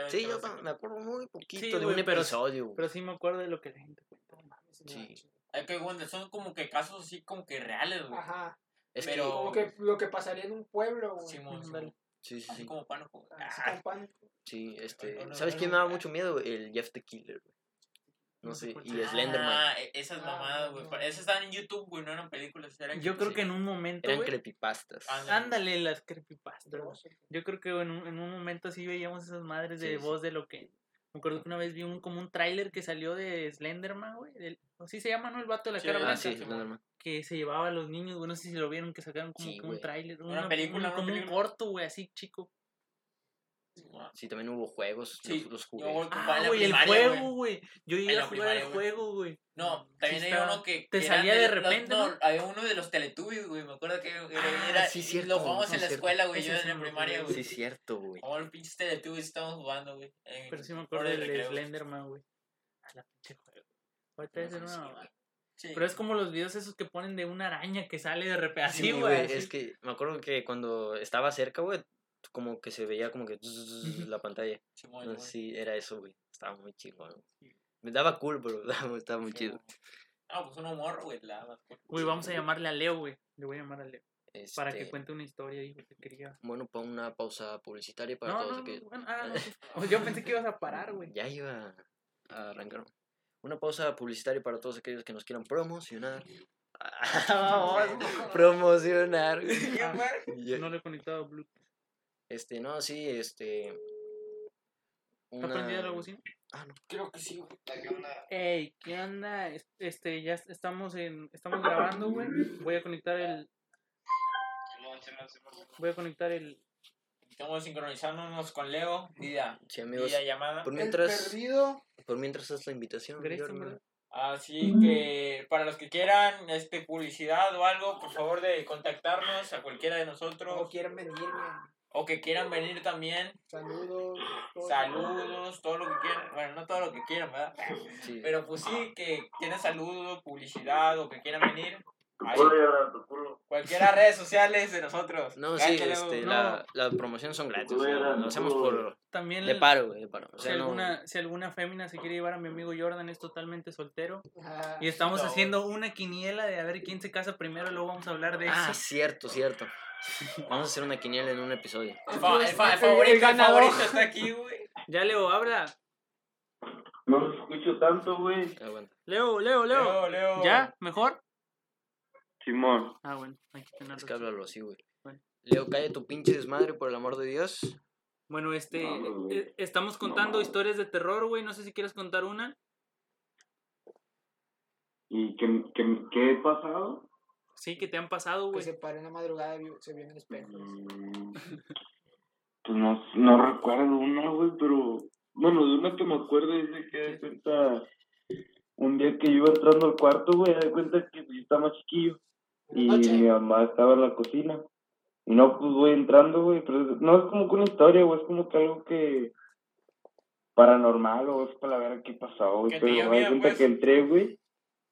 Sí,
yo me acuerdo muy poquito
Sí,
de un
pero-
episodio. güey.
Pero sí me acuerdo de lo que la gente cuenta.
Sí.
Es que, güey, son como que casos así como que reales, güey.
Ajá.
Es
pero-
que.
Como que lo que pasaría en un pueblo, güey.
Simón.
dale.
Sí, sí,
Así
sí.
como pánico.
Así
Ah,
con pánico.
Sí, este.
Bueno,
¿Sabes quién me
bueno,
daba
ah.
mucho miedo? El Jeff the Killer, güey. No
No
sé. Y Slenderman.
Ah, e- esas
Ah,
mamadas, güey. Esas estaban en YouTube, güey, no eran películas. Eran
Yo creo
sí.
que en un momento,
Eran
güey,
creepypastas.
Ándale.
Las creepypastas. Yo creo que en un, en un momento sí veíamos esas madres de
Sí, sí.
voz de lo que. Me acuerdo que una vez vi un, como un tráiler que salió de Slenderman, güey. Así se llama, ¿no? El vato de la
Sí,
cara
ah,
Ah, sí,
sí,
Slenderman.
Que se llevaba a los niños, güey. No sé si lo vieron, que sacaron como
Sí,
que un
güey.
tráiler.
Una
una-
película,
un-
una
como un
película.
corto, güey, así chico.
Sí, también hubo juegos.
Sí,
Los, los
yo,
jugué.
ocupaba
Ah, güey, el juego, güey. Yo llegué a jugar el
primaria, güey.
juego, güey.
No, también
Sí estaba-
uno que.
te
que
salía de
los-
repente,
No,
¿no?
había uno de los Teletubbies, güey. Me acuerdo que era.
Ah,
era-
sí, cierto,
Lo jugamos
sí,
en la
cierto.
escuela, güey. Yo
sí
en la primaria, güey.
Sí, es cierto, güey.
Como los pinches Teletubbies estábamos jugando, güey.
Pero sí me acuerdo
de
del. Slenderman, güey. A la pinche juego. Ahorita ser una
Sí. Sí.
Pero es como los videos esos que ponen de una araña que sale de repente. Así,
Sí,
güey.
Es que me acuerdo que cuando estaba cerca, güey, como que se veía como que la pantalla. No si era eso, güey. Estaba muy chido, güey. Me daba cool, pero estaba muy chido.
Ah, pues un morro, güey. La más cool.
Güey, vamos a llamarle a Leo, güey. Le voy a llamar a Leo. Para que
Este,
cuente una historia, dijo que quería.
Bueno, para una pausa publicitaria para
No,
todos
no,
aquellos.
bueno, ah, no, pues, Yo pensé que ibas a parar, güey.
Ya iba a arrancar. Una pausa publicitaria para todos aquellos que nos quieran promocionar. Vamos, promocionar.
¿Qué,
No le he conectado Bluetooth.
Este, no, sí, este.
¿Está prendida la bocina?
Ah, no.
Creo que sí, güey.
Ey, ¿qué onda? Es- Este, ya estamos en, estamos grabando, güey. Voy a conectar el, voy a conectar el,
Estamos sincronizándonos con Leo. Vida.
Sí, amigos.
Vida llamada.
Por mientras,
perdido.
por mientras haz la invitación.
Así que para los que quieran este publicidad o algo, por favor de contactarnos a cualquiera de
O
nosotros
quieren venirme.
o que quieran venir también.
Saludos. todo.
Saludos, todo lo que quieran. Bueno, no todo lo que quieran, ¿verdad?
Sí.
Pero pues sí, que tienen saludos, publicidad o que quieran venir. Ahí. Cualquiera redes sociales de nosotros.
No, sí, este,
no.
la, las promociones son gratis. o sea, lo hacemos por.
también
De paro, güey, de paro. O
si
no.
alguna, si alguna fémina se quiere llevar a mi amigo Jordan es totalmente soltero.
Ajá.
Y estamos
No,
haciendo una quiniela de a ver quién se casa primero, luego vamos a hablar de
Ah,
eso.
cierto, cierto. Vamos a hacer una quiniela en un episodio.
El, fa- el fa- el
El-
favorito,
el
está aquí, güey.
Ya Leo, habla.
No los escucho tanto, güey.
Leo, Leo, Leo.
Leo, Leo.
¿Ya? ¿Mejor?
Simón.
Ah, bueno, hay que tenerlo.
Es que háblalo así, güey. Leo, calla tu pinche desmadre, por el amor de Dios.
Bueno, este,
No,
eh, estamos contando
No.
historias de terror, güey. No sé si quieres contar una.
¿Y qué, qué, qué he pasado?
Sí, que te han pasado,
Que
güey.
se paró en la madrugada y se vio en el espejo.
Mm, Pues no, no recuerdo una, güey, pero... Bueno, de una que me acuerdo es de que de cuenta... Un día que yo iba entrando al cuarto, güey, de cuenta que yo estaba más chiquillo. Y
Noche.
mi mamá estaba en la cocina. Y no, pues voy entrando, güey, pero no es como que una historia, güey, es como que algo que... Paranormal o es para ver qué pasó, güey. Pero me di cuenta
pues.
que entré, güey,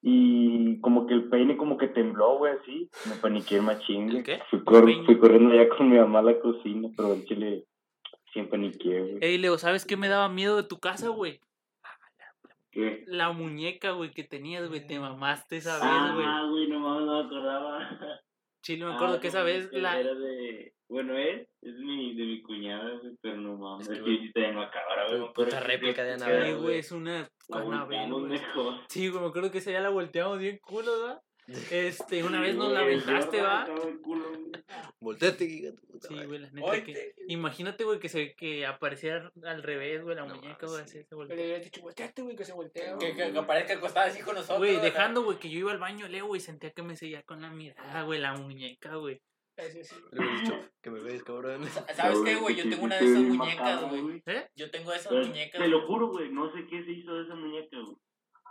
y como que el peine como que tembló, güey, así. Me paniqué machín,
¿El
güey.
qué?
Fui, cor- fui corriendo ya con mi mamá a la cocina, pero el chile siempre paniqué, güey.
Ey, Leo, ¿sabes qué me daba miedo de tu casa, güey?
¿Qué?
La muñeca, güey, que tenías, güey. Te mamaste esa vez, güey.
Ah, güey, no mames, no me acordaba.
Chile, me acuerdo
Ah,
que esa
no,
vez
que
la...
Era de. Bueno, es, es mi, de mi cuñada, güey, pero no mames.
Es que,
sí está en macabra, güey.
puta réplica de
Sí,
que
güey, es una
volteamos
güey. Sí, güey, me acuerdo que esa ya la volteamos bien culo, ¿verdad? Este, una vez nos la aventaste, ¿va?
Volteate, puta
Sí, güey, la neta que... Imagínate, güey, que se que apareciera al revés, güey, la
No
muñeca, güey,
sí.
así se
Pero
voltea.
le hubiera dicho, volteate, güey, que se voltea.
Que,
güey.
que, que parezca acostada así con nosotros.
Güey, dejando, güey, que yo iba al baño, Leo, güey, sentía que me seguía con la mirada, güey, la muñeca, güey.
Ese sí.
Le hubiera dicho que me ves, cabrón.
¿Sabes qué, güey? Yo tengo una de esas muñecas, güey.
¿Eh?
Yo tengo esas
Pero
muñecas.
Te lo juro, güey, no sé qué se hizo de esa muñeca, güey.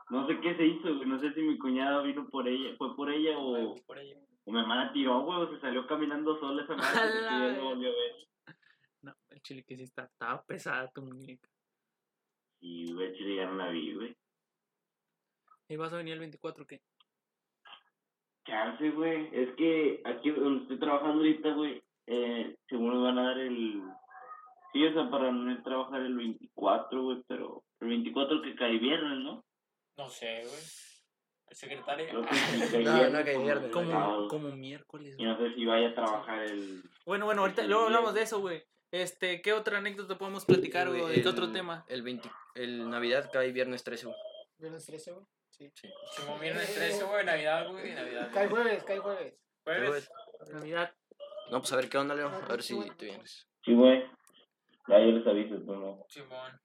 No sé qué se hizo, güey. No sé si mi cuñada vino por ella, fue por ella o,
Por ahí.
o mi hermana tiró, güey, o se salió caminando sola esa madre.
La
no volvió a ver.
No, el chile que sí está, estaba pesada tu muñeca.
Y, güey, chile, ya no la vi, güey.
¿Y vas a venir el 24 o qué?
Chance, güey. Es que aquí donde estoy trabajando ahorita, güey, eh, según me van a dar el... Sí, o sea, para no ir a trabajar el 24, güey, pero el 24 que cae viernes, ¿no?
No sé, güey. El secretario.
Que sí
No,
viernes.
no cae
como
viernes,
Como, como miércoles,
Y no sé si vaya a trabajar el...
Bueno, bueno, ahorita luego hablamos de eso, güey. Este, ¿qué otra anécdota podemos platicar, güey? ¿O ¿De qué otro tema?
El 20, el Navidad cae viernes 13, güey.
Viernes 13, güey. Sí.
Como viernes 13, güey, Navidad, güey, Navidad.
Cae jueves, cae jueves.
Jueves.
Navidad.
No, pues a ver qué onda, Leo. A ver si te vienes.
Sí, güey. Ya yo les aviso, pues no.
Simón.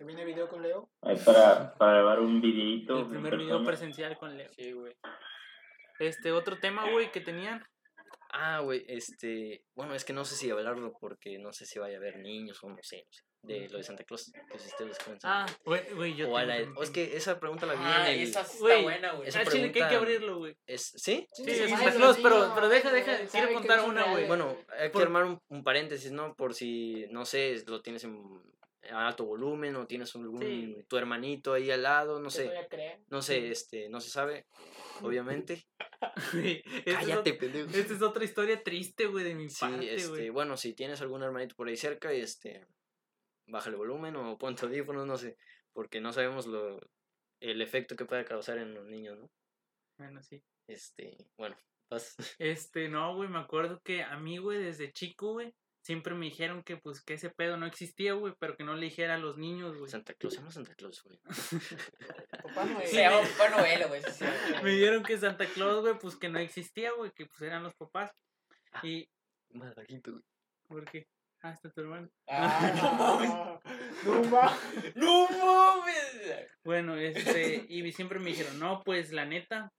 Que viene video con Leo.
Ahí para, para grabar un videito.
El primer video presencial con Leo.
Sí, güey.
Este, otro tema, güey, que tenían.
Ah, güey, este. Bueno, es que no sé si hablarlo porque no sé si vaya a haber niños o no sé. no sé, de lo de Santa Claus. Que si ustedes comentan.
Ah, güey, güey, yo
o, a
tengo
la,
un
o es que esa pregunta la vi
Ah,
en el.
esa está buena, güey.
esa
Ah, chile, que hay que
pregunta-
abrirlo, güey.
Es, ¿Sí?
Sí,
Sí,
sí,
sí,
Santa Claus, pero, pero deja, deja, quiero contar una, güey.
Bueno, hay que
Por-
armar un, un paréntesis, ¿no? Por si, no sé, lo tienes en a alto volumen o tienes algún,
Sí,
tu hermanito ahí al lado, no sé. No sé, este, no se sabe, obviamente.
Es
Cállate,
ot-
pendejo.
Esta es otra historia triste, güey, de mi
Sí,
parte,
este, bueno, si tienes algún hermanito por ahí cerca, este, bájale volumen o ponte audífonos, no sé, porque no sabemos lo, el efecto que puede causar en los niños, ¿no?
Bueno, sí.
Este, bueno, vas.
Este, no, güey, me acuerdo que a mí, güey, desde chico, güey, siempre me dijeron que, pues, que ese pedo no existía, güey, pero que no le dijera a los niños, güey.
Santa Claus, se llama Santa Claus, güey.
Papá Noel.
Se llama Papá Noel, güey. sí, sí.
Me dijeron que Santa Claus, güey, pues, que no existía, güey, que, pues, eran los papás.
Ah.
Y,
Más bajito, güey.
¿por qué? Ah, está tu hermano.
Ah, no mames.
No, ma.
¡No mames!
Bueno, este, y siempre me dijeron, no, pues, la neta,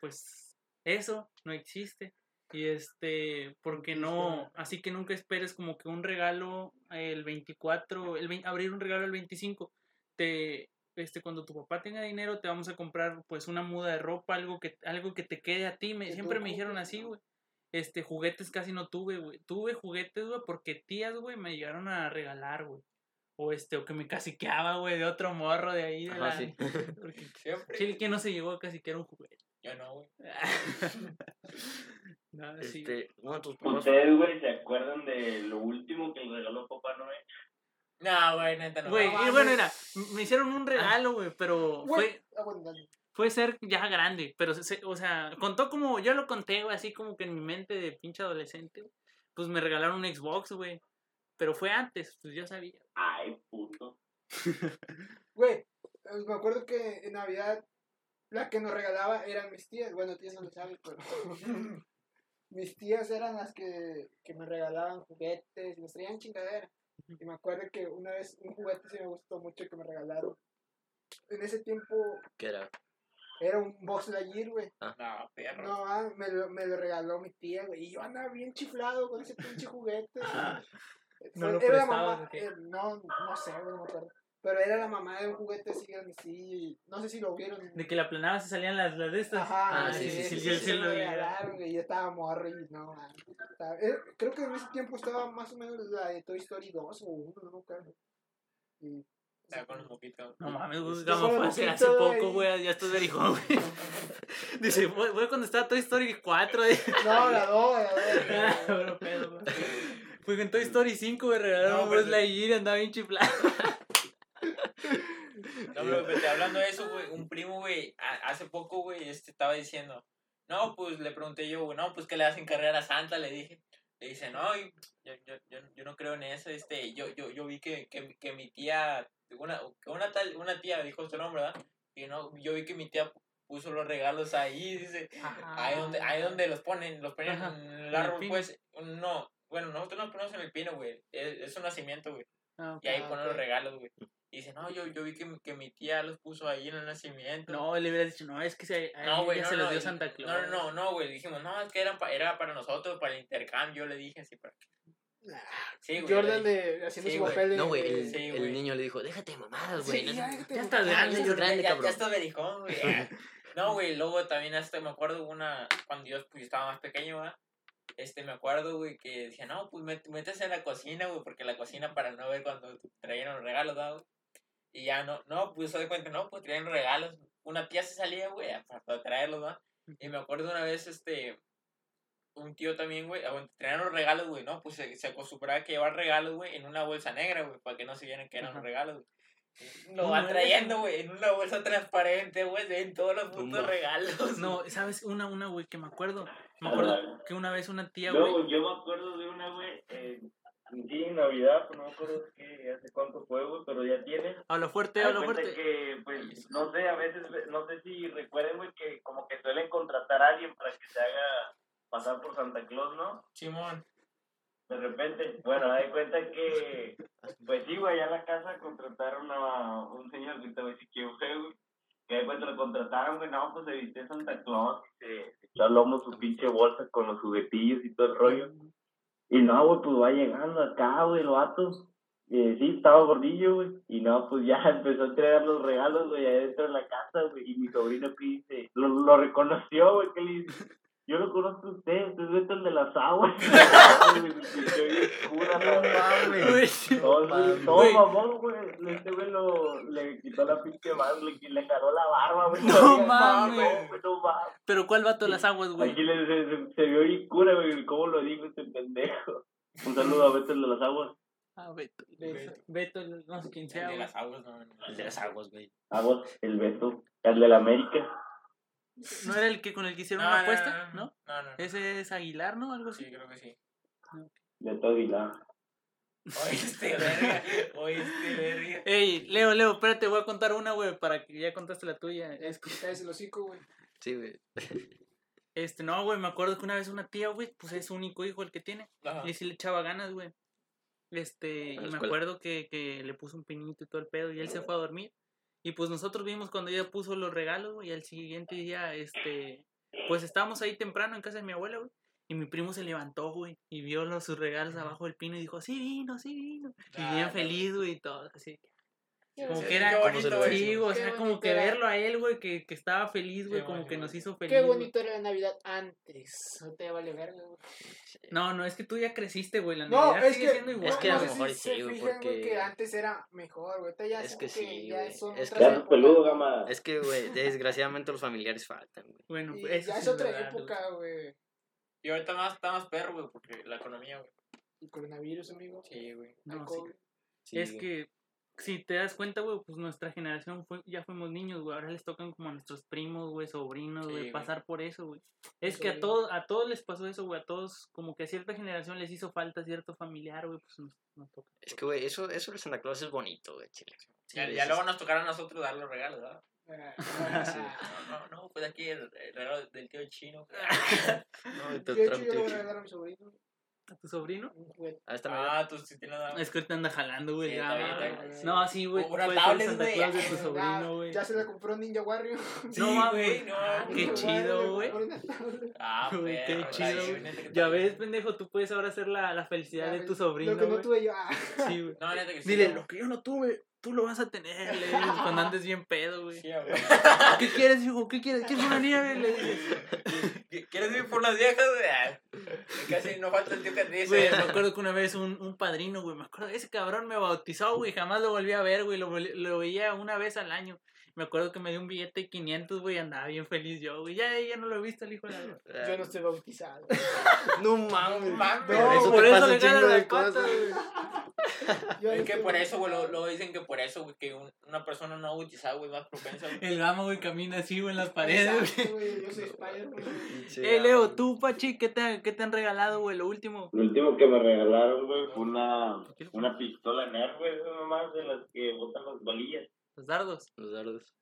pues, eso no existe. Y este, porque no, así que nunca esperes como que un regalo el 24, el vein- abrir un regalo el 25, te, este, cuando tu papá tenga dinero te vamos a comprar pues una muda de ropa, algo que, algo que te quede a ti, me, siempre me dijeron
ocupes,
así, güey. Este, juguetes casi no tuve, güey. Tuve juguetes, güey, porque tías, güey, me llegaron a regalar, güey. O este, o que me caciqueaba, güey, de otro morro de ahí, de
Ajá,
la...
sí.
Porque,
Siempre.
Chile, que no se llegó a caciquear un juguete.
Yo no, güey.
no, sí.
Este, bueno, tus papás.
¿Ustedes, güey, se acuerdan de lo último que le regaló Papá Noel?
No, güey, neta no.
Güey, y
mames.
bueno, era, me hicieron un regalo, güey, pero
Güey.
fue,
Ah,
fue ser ya grande, pero, se- se- o sea, contó como, yo lo conté, güey, así como que en mi mente de pinche adolescente, güey, pues me regalaron un Xbox, güey, pero fue antes, pues yo sabía.
Ay, puto.
Güey, eh, me acuerdo que en Navidad la que nos regalaba eran mis tías. Bueno, tías no lo saben, pero. mis tías eran las que, que me regalaban juguetes nos traían chingadera. Y me acuerdo que una vez un juguete sí me gustó mucho que me regalaron. En ese tiempo
Que era.
era un Box Lightyear, güey.
No, perro.
No, ah, me lo, me lo regaló mi tía, güey. Y yo andaba bien chiflado con ese pinche juguete.
¿No lo
era la
prestabas
mamá,
qué?
eh, no, no sé, güey, no me acuerdo. Pero era la mamá de un juguete así grande, sí. No sé si lo vieron.
De que la planaba se salían las, las de estas.
Ajá,
Ah, sí, sí, sí,
sí,
sí,
sí, lo vi.
regalaron, güey. Yo estaba morro y no, man, estaba- eh, Creo que en ese tiempo estaba más o menos la de Toy Story 2 o 1, no acuerdo. Y-
Ya con los moquitos.
No mames, güey, Gama fue hace, poco,
güey.
güey, ya estás verijón, güey. Dice, fue cuando estaba Toy Story 4, de...
No, la 2, la 2.
Bueno, pedo, güey. Fue en Toy Story 5, güey, regalaron
No,
Buzz Lightyear y andaba bien chiflado.
No, pero hablando de eso, güey, un primo, güey, hace poco, güey, este estaba diciendo, no, pues le pregunté yo, güey, no, pues que le hacen carrera a Santa, le dije. Le dice, no, yo, yo, yo, yo no creo en eso, este, yo, yo, yo vi que, que, que mi tía, una, que una tal, una tía dijo su nombre, ¿verdad? Y no, yo vi que mi tía puso los regalos ahí, dice, ahí donde, ahí donde los ponen, los ponen
Ajá,
en
en
el
el
árbol,
pino.
pues, no, bueno, nosotros nos ponemos en el pino, güey, es, es un nacimiento, güey.
Ah,
Y ahí
Ah,
ponen
ok.
los regalos, güey. Y dice, no, yo, yo vi que, mi- que mi tía los puso ahí en el nacimiento.
No, le hubieras dicho, no, es que se,
no, güey, no,
se
no,
los dio Santa Claus.
No, no, no, no, güey. Dijimos, no, es que eran pa- era para nosotros, para el intercambio. Le dije así, para Sí, güey.
Jordan de, haciendo
Sí,
su papel de.
No, güey, el,
Sí,
el niño le dijo, déjate de mamadas, güey.
Sí, ya,
ya estás grande,
dije,
ya estás grande,
ya,
cabrón.
ya está berijón, güey. no, güey, luego también hasta me acuerdo una, cuando yo pues, estaba más pequeño, ¿verdad? Este, me acuerdo, güey, que decía, no, pues métese en la cocina, güey, porque la cocina para no ver cuando traían los regalos, ¿verdad, güey? Y ya no, no, pues se de cuenta, no, pues traían regalos. Una tía se salía, güey, a- para traerlos, ¿verdad? Y me acuerdo una vez, este, un tío también, güey, aguant- traían los regalos, güey, ¿no? Pues se, se acostumbraba a que llevar regalos, güey, en una bolsa negra, güey, para que no se vieran que eran los regalos, güey. Lo
No, no,
trayendo, güey, en una bolsa transparente, güey, se ven todos los putos
Tumba.
regalos.
No, ¿sabes? Una, una, güey, que me acuerdo. Me acuerdo que una vez una tía, güey.
Luego, yo me acuerdo de una, güey, eh, sí, en Navidad, pues no me acuerdo qué, hace cuánto güey, pero ya tiene.
Habla fuerte,
Haz
habla
cuenta
fuerte.
que, pues, no sé, a veces, no sé si recuerden, güey, que como que suelen contratar a alguien para que se haga pasar por Santa Claus, ¿no?
Simón.
De repente, bueno, da cuenta que, pues sí, güey, allá en la casa contrataron a un señor que a decir quién fue, güey. Que cuenta lo contrataron, güey, no, pues se vistió Santa Claus y se, se echó al lomo su pinche bolsa con los juguetillos y todo el rollo. Y no, güey, pues va llegando acá, güey, el vato. Eh, sí, estaba gordillo, güey. Y no, pues ya empezó a entregar los regalos, güey, adentro de la casa, güey. Y mi sobrino que dice, lo, lo reconoció, güey, que le dice, yo lo conozco a usted, usted es Beto el de las aguas. Todo,
Güey.
mamón, güey. Este güey lo, le quitó la pinche barba, le, le jaló la barba, güey.
No mames.
No, no mames.
Pero ¿cuál vato de las aguas, güey?
Aquí le, se, se, se vio bien cura, güey. ¿Cómo lo digo este pendejo? Un saludo a Beto el de las aguas.
Ah, Beto.
Beto.
Beto, no sé quién
El
sea,
de
güey.
las aguas, no. no.
El de las aguas, güey.
Aguas, el Beto. El de la América.
¿No era el que con el que hicieron
No,
una
no,
apuesta? ¿No?
No, no. no.
Ese es Aguilar, ¿no? Algo así.
Sí, creo que sí.
Beto Aguilar.
Oíste, verga. Oíste, verga.
Ey, Leo, Leo, espérate, voy a contar una, güey, para que ya contaste la tuya. Es que,
Cállese el hocico, güey.
Sí, güey.
este, no, güey, me acuerdo que una vez una tía, güey, pues es su único hijo el que tiene.
Ajá.
Y sí le echaba ganas, güey. Este, y me
escuela.
acuerdo que, que le puso un pinito y todo el pedo y él se fue a dormir. Y pues nosotros vimos cuando ella puso los regalos, y al siguiente día, este, pues estábamos ahí temprano en casa de mi abuela, güey. Y mi primo se levantó, güey, y vio los, sus regalos abajo del pino y dijo, sí vino, sí vino. Y bien feliz, güey, y todo, así. Como
Sí,
que era,
bonito,
¿Cómo se lo
güey.
sí, güey, o sea, como que
era.
verlo a él, güey, que, que estaba feliz, güey, como que nos hizo feliz.
Qué
güey.
bonito era la Navidad antes. No te vale verga, güey.
No, no, es que tú ya creciste, güey, la
No,
Navidad
es
sigue
que,
siendo igual.
Es que a
no
lo
sé
mejor sí, güey,
güey, que
porque-
antes era mejor, güey. Ya
Es que
que
sí,
ya
Es que-
Ya peludo, gama.
Es que, güey, desgraciadamente los familiares faltan, güey.
Bueno,
Y
eso
ya
sí
es otra época, güey.
Y ahorita más, está más perro, güey, porque la economía, güey.
El coronavirus, amigo.
Sí, güey.
No,
el
sí. Es que si te das cuenta, güey, pues nuestra generación fue, ya fuimos niños, güey. Ahora les tocan como a nuestros primos, güey, sobrinos, güey, pasar por eso, güey. Es que a todos, a todos les pasó eso, güey. A todos, como que a cierta generación les hizo falta cierto familiar, güey, pues nos, nos toca.
Es que, güey, eso, eso de Santa Claus es bonito, güey, chile. Sí,
ya, luego nos tocará a nosotros dar los regalos, ¿verdad?
Ah,
Sí.
No, no, no, pues aquí el, el regalo del tío chino.
No, te
De hecho,
trajo
a
Chino.
regalar a mi sobrino
¿A tu sobrino?
un.
Ah, Navidad.
Ah, tú sí tienes nada.
Es que ahorita anda jalando, güey.
Sí, está está.
No, sí, güey.
Una tablet, güey.
De tu
Ya-
sobrino, güey.
Ya se la compró Ninja Warrior.
Sí,
No
güey, no.
Ah, qué chido, güey.
Ah,
Güey, qué
está
chido, güey. Ya
está
ves, pendejo, tú puedes ahora hacer la, la felicidad de tu sobrino,
Lo que no tuve yo. Ah,
Sí, güey.
No, neta que sí.
Dile, lo que yo no tuve, tú lo vas a tener, le dices, cuando andes bien pedo, güey.
Sí, güey.
¿Qué quieres, hijo? ¿Qué quieres? ¿Quieres una nieve? Le dices.
¿Qui- ¿Quieres ir por las viejas? Ah, Casi no falta el tío que te
Güey,
dice.
me acuerdo que una vez un, un padrino, güey, me acuerdo, ese cabrón me bautizó, güey, jamás lo volví a ver, güey, lo, lo veía una vez al año. Me acuerdo que me dio un billete de 500, güey, andaba bien feliz yo, güey. Ya, ya no lo he visto el hijo de la...
Yo no estoy bautizado.
No mames.
mames.
Por
No,
eso
por
te
eso
pasa
le ganan
de
las patas, güey.
Es que por eso, güey, lo, dicen que por eso, güey, que un- una persona no bautizada, güey, más propensa, güey.
El gama, güey, camina así, güey, en las paredes, güey.
Exacto, güey, Yo soy
Eh, Leo, tú, Pachi, ¿qué te, ¿qué te han regalado, güey? Lo último.
Lo último que me regalaron, güey, fue una, una pistola Nerf, güey, nomás de las que botan las bolillas.
Los dardos.
Los dardos.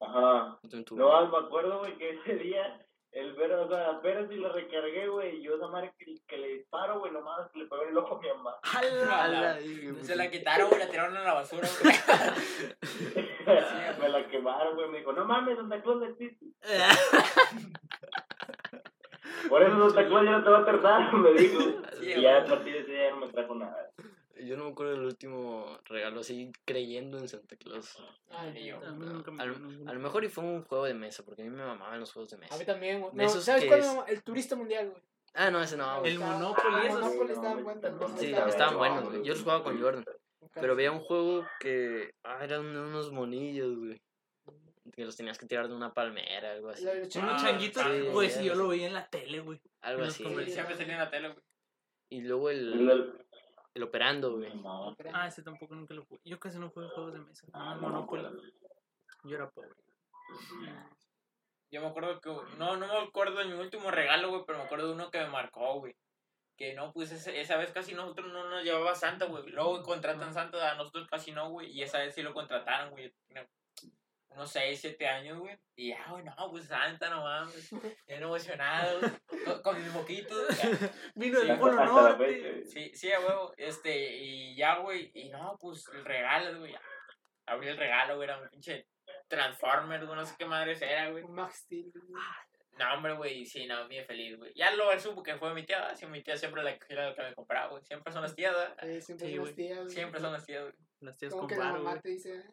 Ajá. No, me acuerdo, güey, que ese día, el ver, o sea, apenas si lo recargué, güey, y yo esa madre que, que le disparo, güey, nomás le pegó en el ojo a mi mamá.
¡Hala!
Se la quitaron, güey, la tiraron a la basura, güey.
me la quemaron, güey, me dijo, no mames, Santa Claus no existe. Por eso Santa Claus ya no te va a tardar, me dijo.
Sí,
y ya a partir de ese día no me trajo nada.
Yo no me acuerdo del último regalo así creyendo en Santa Claus.
Ay,
yo,
A me
A lo, a mejor y fue un juego de mesa, porque a mí me mamaban los juegos de
A
mesa.
mí también. güey. No, ¿Sabes cuál?
es-?
El turista mundial, güey.
Ah, no, ese no. güey.
El Monopoly,
ah,
esos.
Monopoly estaban
no,
buenos.
Sí, estaban buenos,
no,
güey. Yo los jugaba con Jordan. Pero había un juego que. Ah, eran unos monillos, güey. Que los tenías que tirar de una palmera, algo así.
Unos
Ah,
changuitos,
sí,
güey,
sí,
sí, yo lo veía en la tele, güey.
Algo
en los
así.
comerciales.
Siempre salía en la tele, güey.
Y luego
El,
el, operando, güey.
no,
Ah, ese tampoco nunca lo jugué. Yo casi no juego juegos de mesa.
ah,
No, Monopoly.
acuerdo.
Yo era pobre.
Yo me acuerdo que, no, no me acuerdo de mi último regalo, güey, pero me acuerdo de uno que me marcó, güey. Que no, pues ese- esa vez casi nosotros no nos llevaba Santa, güey. Luego güey, contratan Santa, a nosotros casi no, güey. Y esa vez sí lo contrataron, güey. Unos 6, 7 años, güey. Y ya, güey, no, pues Santa, no mames. Bien emocionado, güey, con, con mis moquitos. ya.
Vino
Sí,
del Polo
Hasta la
Norte.
Sí, sí, a huevo. Este, y ya, güey. Y no, pues el regalo, güey. Abrí el regalo, güey. Era un pinche Transformer, güey. No sé qué madres era, güey.
Max Steel. güey.
No, hombre, güey, sí, no, bien feliz, güey. Ya lo supo que fue mi tía, sí, mi tía siempre la que era la que me compraba, güey. Siempre son las tías, ¿verdad?
Siempre
Sí,
son
güey.
las tías. güey.
Siempre son las tías, güey.
Las tías
Como
con
que la
varo,
mamá
güey.
te dice.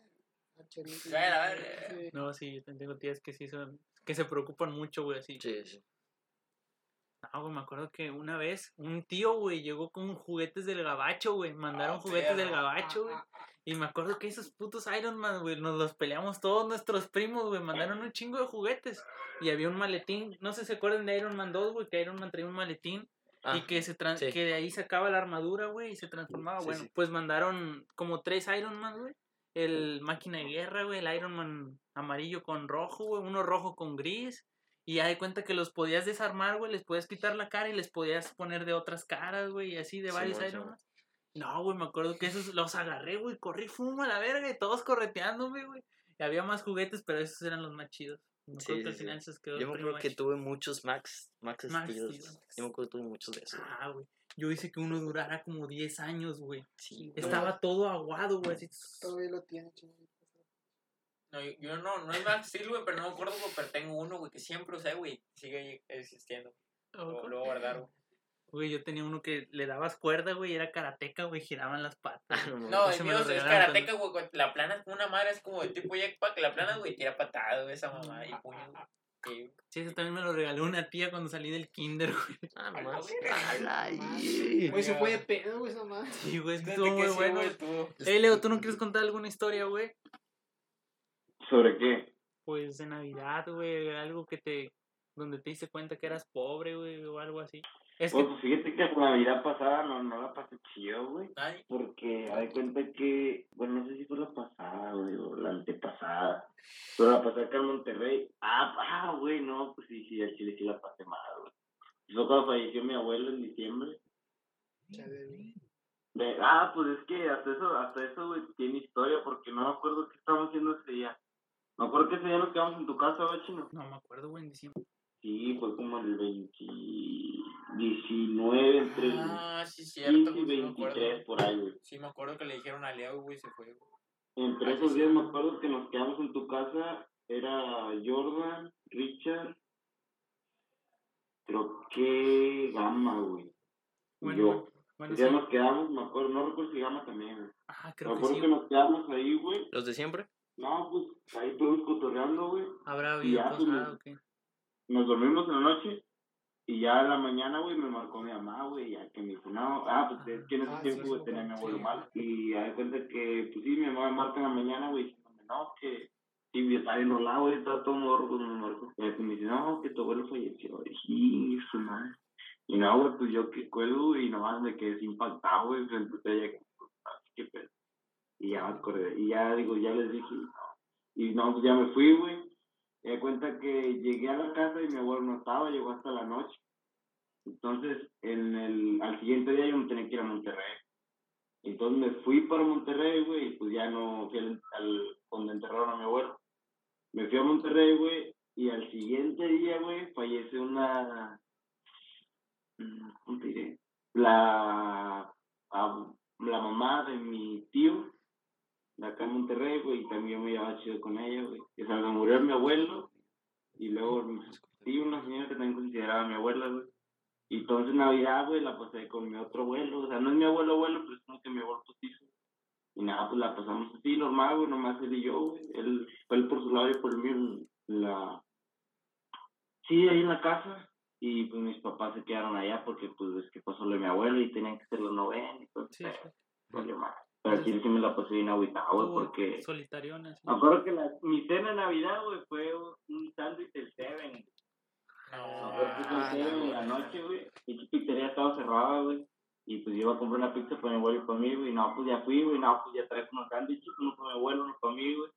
Sí.
No, sí, yo tengo tías que sí son. que se preocupan mucho, güey, así.
Sí, sí.
No, güey, me acuerdo que una vez un tío, güey, llegó con juguetes del gabacho, güey. Mandaron
Ah,
juguetes del gabacho, güey. Y me acuerdo que esos putos Iron Man, güey, nos los peleamos todos nuestros primos, güey. Mandaron un chingo de juguetes. Y había un maletín. No sé si se acuerdan de Iron Man 2, güey, que Iron Man traía un maletín.
Ah,
y que se
sí.
que de ahí sacaba la armadura, güey, y se transformaba.
Sí,
bueno,
sí.
pues mandaron como tres Iron Man, güey. El máquina de guerra, güey, el Iron Man amarillo con rojo, güey, uno rojo con gris. Y ya de cuenta que los podías desarmar, güey, les podías quitar la cara y les podías poner de otras caras, güey, y así de varios Iron. Man. No, güey, me acuerdo que esos los agarré, güey, corrí, fuma a la verga y todos correteándome, güey. Y había más juguetes, pero esos eran los más chidos. Acuerdo
Sí,
que al
sí,
final
sí.
se quedó
Yo
el
me acuerdo que tuve muchos Max, Max,
Max
Steel.
Steel.
Yo me acuerdo que tuve muchos de esos.
Ah, güey. Yo hice que uno durara como 10 años, güey.
Sí,
Estaba todo aguado, güey. Así.
Todavía lo tiene, chingado.
No, yo, yo no, no es Max Steel, güey, pero no me acuerdo, güey, pero tengo uno, güey, que siempre usé, güey, sigue existiendo. Lo, lo voy a guardar, güey.
Güey, yo tenía uno que le dabas cuerda, güey, y era karateca, güey, giraban las patas.
Ah, no, mames.
No, el mío es karateca, güey, cuando la plana es como una madre, es como de tipo Jackpack, la plana, güey, tira patada, güey, esa mamá, y puño, güey. Sí,
ese también me lo regaló una tía cuando salí del kinder, güey.
Ah. Ala,
Güey, se fue de pedo, güey, esa madre.
Sí, güey, estuvo muy bueno. Ey, Leo, ¿tú no quieres contar alguna historia, güey?
¿Sobre qué?
Pues de Navidad, güey, algo que te... donde te diste cuenta que eras pobre, güey, o algo así. Es que...
Pues fíjate que la Navidad pasada no, no la pasé chido, güey. Porque hay cuenta que, bueno, no sé si fue la pasada, güey, o la antepasada. Pero la pasé acá en Monterrey. Ah, ah, güey, no, pues sí, sí, al chile sí la pasé mal, güey. Fue cuando falleció mi abuelo en diciembre.
Chale.
De, ah, pues es que hasta eso, hasta eso, güey, tiene historia, porque no me acuerdo qué estábamos haciendo ese día.
Me acuerdo que ese día nos quedamos en tu casa, güey, chino.
No me acuerdo, güey, en diciembre.
Sí, fue como el 20, 19, entre
Ah, sí, cierto,
15 y
güey, sí me acuerdo.
23, por ahí, güey.
Sí, me acuerdo que le dijeron a Leo, güey, se fue, güey.
Entre
Ah,
esos días me acuerdo que nos quedamos en tu casa, era Jordan, Richard, creo que Gama, güey.
Bueno,
yo.
bueno, sí.
nos quedamos, me acuerdo, no recuerdo si Gama también, güey.
Ah,
Me
creo que
acuerdo
sí.
que nos quedamos ahí, güey.
¿Los de siempre?
No, pues ahí estuvimos cotorreando, güey.
Habrá
y
habido
ya, pues,
o qué.
Nos dormimos en la noche y ya en la mañana, güey, me marcó mi mamá, güey, ya que me dijo, no, ah, pues es que en ese
Ah,
tiempo,
sí,
güey,
sí,
tenía a mi
sí.
abuelo mal. Y ya de cuenta que, pues sí, mi mamá me marca en la mañana, güey, diciéndome, no, que sí, yo estaba enrolado, güey, estaba todo morro cuando me marcó. Y me dice, no, que tu abuelo falleció. Y "Y su madre. Y no, güey, pues yo que cuelgo, y nomás me quedé impactado, güey, frente a ella, así que pedo. Y ya me acordé, y ya digo, ya les dije, no. Y no, pues ya me fui, güey. Y de cuenta que llegué a la casa y mi abuelo no estaba, llegó hasta la noche. Entonces, en el, al siguiente día yo me tenía que ir a Monterrey. Entonces me fui para Monterrey, güey, y pues ya no fui al, donde enterraron a mi abuelo. Me fui a Monterrey, güey, y al siguiente día, güey, fallece una... ¿Cómo te diré? La, la mamá de mi tío, de acá en Monterrey, güey, y también yo me llevaba chido con ella, güey. O sea, me murió mi abuelo, y luego tío, una señora que también consideraba mi abuela, güey. Y entonces Navidad, güey, la pasé con mi otro abuelo. O sea, no es mi abuelo abuelo, pero es como que mi abuelo postizo. Y nada, pues la pasamos así, normal, güey, nomás él y yo, güey. Él, fue él por su lado y por el mío en la... Sí, ahí en la casa. Y pues mis papás se quedaron allá porque pues es que pasó lo de mi abuelo y tenían que hacer la novena y todo.
Sí, sí.
valió madre. Pero aquí sí me la pasé bien agüitado, güey, porque...
Solitariona, sí.
Me acuerdo que la, mi cena de Navidad, güey, fue un sándwich del Seven.
No,
Fue un Seven en la noche, güey. Y la pizzería estaba cerrada, güey. Y pues yo iba a comprar una pizza para mi abuelo y para mí, güey. No, pues ya fui, güey. No, pues ya traje unos sándwiches, uno para mi abuelo, uno para mí, güey.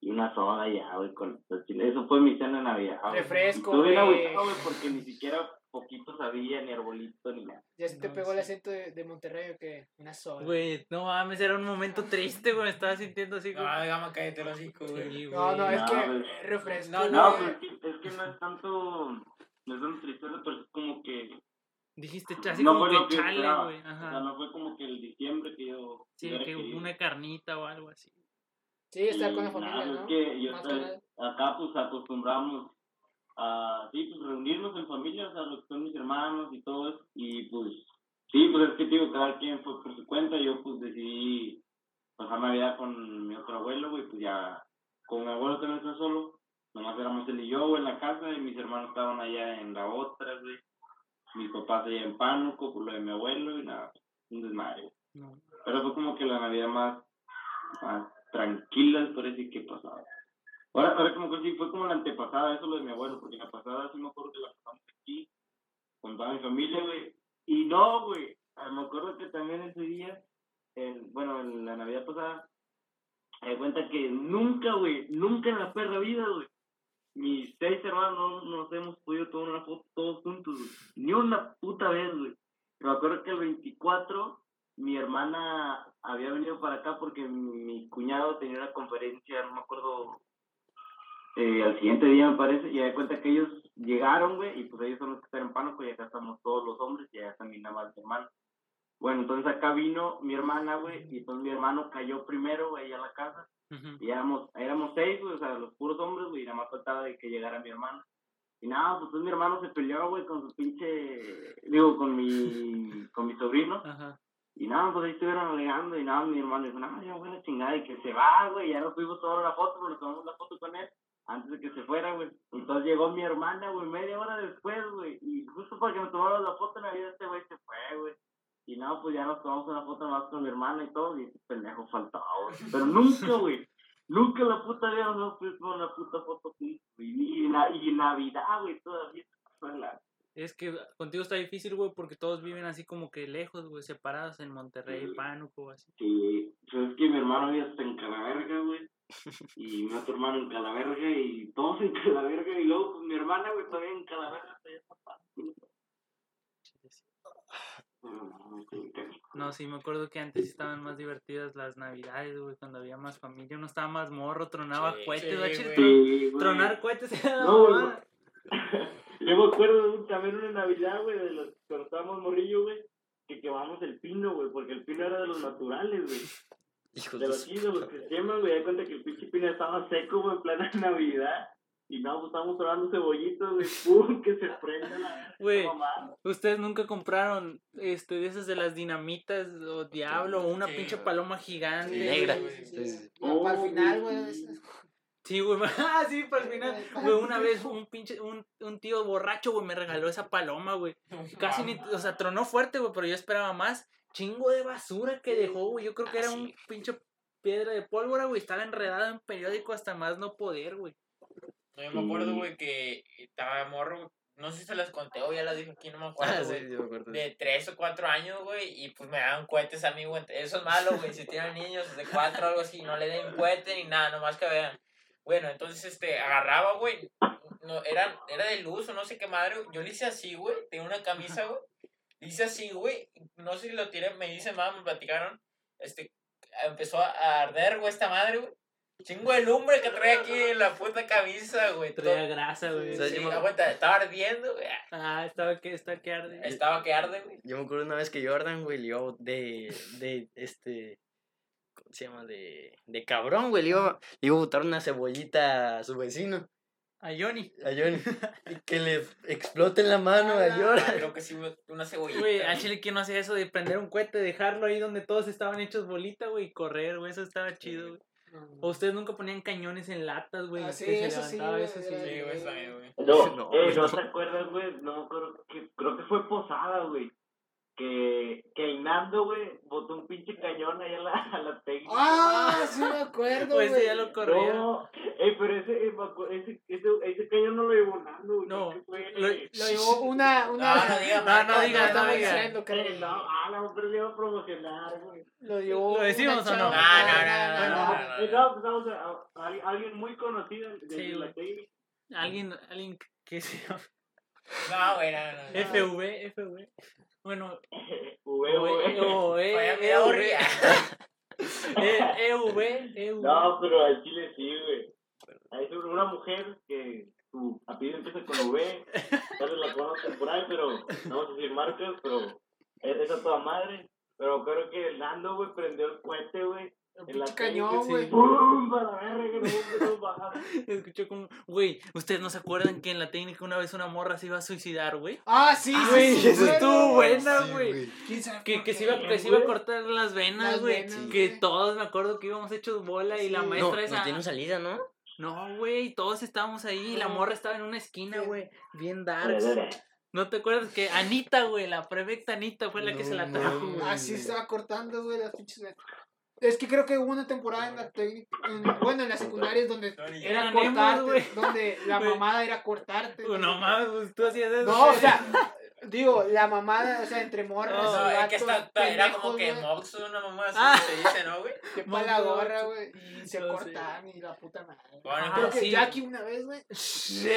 Y una soda ya, güey, con los chiles. Eso fue mi cena de Navidad, güey.
Refresco,
Estuve
güey.
agüitado, güey, porque ni siquiera poquito sabía, ni arbolito, ni nada.
¿Ya se te
No,
pegó el acento de, de Monterrey o qué? Una sola.
Güey, no mames, era un momento triste, güey. Me estaba sintiendo así, güey.
No, gama, cállate hocico, güey.
Sí,
No, no, es
No,
que
güey.
es refresco.
No,
No,
güey.
pues es que, es que no es tanto. No es tanto tristeza, pero es como que.
Dijiste así
no
como que chale, güey.
O sea,
Ajá.
no fue como que el diciembre que yo.
Sí, que
querido.
una carnita o algo así.
Sí, estar con la familia,
nada,
¿no?
Es que yo
Más
acá pues acostumbramos a sí, pues reunirnos en familia, o sea, los que son mis hermanos y todo eso. Y pues, sí, pues es que digo, cada quien fue por su cuenta. Yo pues decidí pasar Navidad con mi otro abuelo, güey, pues ya, con mi abuelo también está solo. Nomás éramos él y yo, güey, en la casa, y mis hermanos estaban allá en la otra, güey. Mis papás allá en Pánuco, por lo de mi abuelo, y nada, un desmadre.
No.
Pero fue como que la Navidad más, más tranquila, por decir que pasaba. Ahora, ahora como que sí, fue como la antepasada, eso lo de mi abuelo, porque la pasada sí me acuerdo que la pasamos aquí, con toda mi familia, güey. Y no, güey, me acuerdo que también ese día, en, bueno, en la Navidad pasada, me di cuenta que nunca, güey, nunca en la perra vida, güey, mis seis hermanos no nos hemos podido tomar una foto todos juntos, güey. Ni una puta vez, güey. Me acuerdo que el 24 mi hermana había venido para acá porque mi cuñado tenía una conferencia, no me acuerdo, eh, al siguiente día me parece, y di cuenta que ellos llegaron, güey, y pues ellos son los que están en Pánuco y acá estamos todos los hombres y allá también nada más mi hermano. Bueno, entonces acá vino mi hermana, güey, y entonces mi hermano cayó primero, güey, a la casa, y éramos, éramos seis, güey, o sea, los puros hombres, güey, y nada más faltaba de que llegara mi hermano. Y nada, pues, pues mi hermano se peleó, güey, con su pinche, digo, con mi, con mi sobrino. Y nada, pues ahí estuvieron alegando y nada, mi hermano dijo, no, ya voy a la chingada y que se va, güey, ya nos fuimos a tomar la foto, pero nos tomamos la foto con él antes de que se fuera, güey. Entonces llegó mi hermana, güey, media hora después, güey, y justo para que nos tomáramos la foto en la vida este güey se fue, güey. Y nada, pues ya nos tomamos una foto más con mi hermana y todo, y ese pendejo faltaba, güey. Pero nunca, güey, nunca en la puta vida nos fuimos con una puta foto juntos, güey. Y, na- y Navidad, güey, todavía. la-
Es que contigo está difícil, güey, porque todos viven así como que lejos, güey, separados en Monterrey,
Sí.
Pánuco, así.
Sí, pues es que mi hermano vive hasta en Calaverga, güey. Y mi otro hermano en Calaverga y todos en Calaverga. Y luego pues, mi hermana, güey, también en Calaverga. Pánuco.
No, sí, me acuerdo que antes estaban más divertidas las navidades, güey, cuando había más familia. Uno estaba más morro, tronaba
Sí,
cohetes,
sí,
güey.
Sí.
Tronar cohetes era
No, güey. Yo me acuerdo de un- también una Navidad, güey, de los cuando estábamos morrillo, güey, que quemamos el pino, güey, porque el pino era de los naturales, güey.
Hijos
De
de
los de los que queman, güey, da cuenta que el pinche pino estaba seco, güey, en plena Navidad. Y no, pues estábamos trabajando cebollitos, güey, pum, que se prenda la
Güey.
mamá.
Ustedes nunca compraron este de esas de las dinamitas o diablo o una
Sí,
pinche paloma gigante.
Sí, negra.
para el
Oh,
final,
güey.
Sí, güey. Ah, sí, para el final. Güey, una vez un pinche, un, un tío borracho, güey, me regaló esa paloma, güey. Casi ni, o sea, tronó fuerte, güey, pero yo esperaba más. Chingo de basura que dejó, güey. Yo creo que
Ah,
era
sí.
un pinche piedra de pólvora, güey. Estaba enredado en periódico hasta más no poder, güey.
No, yo me acuerdo, güey, que estaba morro, no sé si se las conté o ya las dije aquí, no me
Ah,
acuerdo,
sí, yo me acuerdo.
de 3 o 4 años, güey, y pues me daban cohetes a mí, güey. Eso es malo, güey. Si tienen niños de 4 o algo así, no le den cohete ni nada, nomás que vean. Bueno, entonces, este, agarraba, güey. No, era, era de luz o no sé qué madre. Yo le hice así, güey. Tenía una camisa, güey. Le hice así, güey. No sé si lo tiré, me dice, mamá, me platicaron. Este, empezó a arder, güey, esta madre, güey. Chingo de lumbre que trae aquí en la puta camisa, güey.
Traía grasa,
O
güey.
sea,
Sí,
yo me-
aguanta, estaba ardiendo, güey.
Ah, estaba que, está que arde.
Estaba que arde, güey.
Yo me acuerdo una vez que Jordan, güey, le iba de, de, este, ¿cómo se llama? De, de cabrón, güey, le iba, le iba a botar una cebollita a su vecino,
A Johnny.
a Johnny, y que le explote en la mano a
Ah,
Jordan.
Ah, creo que sí, güey, una cebollita.
Güey, al chile, ¿quién no hacía eso de prender un cohete, dejarlo ahí donde todos estaban hechos bolita, güey, y correr, güey? Eso estaba chido, güey. O ustedes nunca ponían cañones en latas, güey.
Ah,
que
sí,
se
eso sí,
levantaba, eso sí.
Sí, güey, también, güey.
No,
No,
eh,
güey,
¿no
no.
te acuerdas, güey? No me acuerdo, que, creo que fue Posada, güey. Que, que el Nando, güey, botó un pinche cañón ahí a la, a la técnica.
Ah, sí me acuerdo,
Pues
güey.
ese ya lo corrieron.
No, eh, pero ese, ese, ese, ese cañón no lo llevó Nando, güey.
No,
que
lo-
Lo llevó una, una.
No, no digas
No, no digas, no
diciendo, creo.
Eh, no, ah, la pero le iba a promocionar, güey.
Lo llevó.
¿Lo decimos o no?
chava.
No, no, no, no, no, no, no.
No, pues vamos a, a- a alguien muy conocido de, la
güey.
técnica.
Alguien, alguien que se llama
No, güey, no, no, no.
FV, FV. Bueno, E, E. E, EV, EV.
No, pero al chile sí, güey. Hay una mujer que su apellido empieza con V, tal vez la conocen por ahí, pero no vamos a decir marcas, pero es, es a toda madre. Pero creo que el Nando, güey, prendió el cohete, güey. En la
cañón, güey.
¡Pum! Para la verga, que no no.
Escuchó como, güey, ¿ustedes no se acuerdan que en la técnica una vez una morra se iba a suicidar, güey?
Ah, sí,
Ah,
sí,
güey,
sí,
eso estuvo buena,
Sí,
güey.
¿Quién sabe
Que, que, se iba, que se iba a cortar las venas, güey. Que todos me acuerdo que íbamos hechos bola y la.
No,
maestra
no
esa.
tiene salida, ¿no?
No, güey, todos estábamos ahí y la
No.
morra estaba en una esquina, güey. Bien dark. ¿No te acuerdas que Anita, güey, la prefecta Anita fue la que
No
se la trajo?
Así estaba cortando, güey, las pinches venas. Es que creo que hubo una temporada en la técnica, en- bueno, en las secundarias donde era cortarte, donde la mamada era cortarte.
Pues. No mames, pues tú hacías eso.
No, o sea, digo, la mamada, o sea, entre morras,
No,
No, es que era como que
güey,
Mox una mamá así
Ah.
se dice, ¿no, güey?
que pa' la gorra, güey, y se cortaban y la puta madre.
Bueno,
Ah,
Creo que. Jackie una vez, güey,
¡Sí,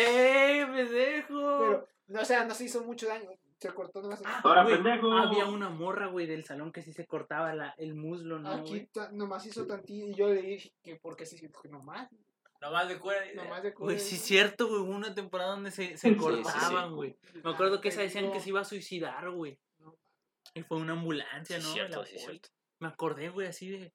pendejo!
pero, no, o sea, no se hizo mucho daño, se cortó nomás.
Ahora,
Güey,
pendejo.
Había una morra, güey, del salón que sí se cortaba la, el muslo, ¿no,
Aquí
güey?
ta- nomás hizo tantito y yo le dije que porque sí, porque nomás,
Nomás de dice.
nomás de
Güey,
culo.
sí es cierto, güey, hubo una temporada donde se, se
sí,
cortaban,
sí.
güey. Me acuerdo que esa decían que se iba a suicidar, güey. Y fue una ambulancia,
Sí,
¿no?
cierto,
La
sí,
poli.
cierto.
Me acordé, güey, así de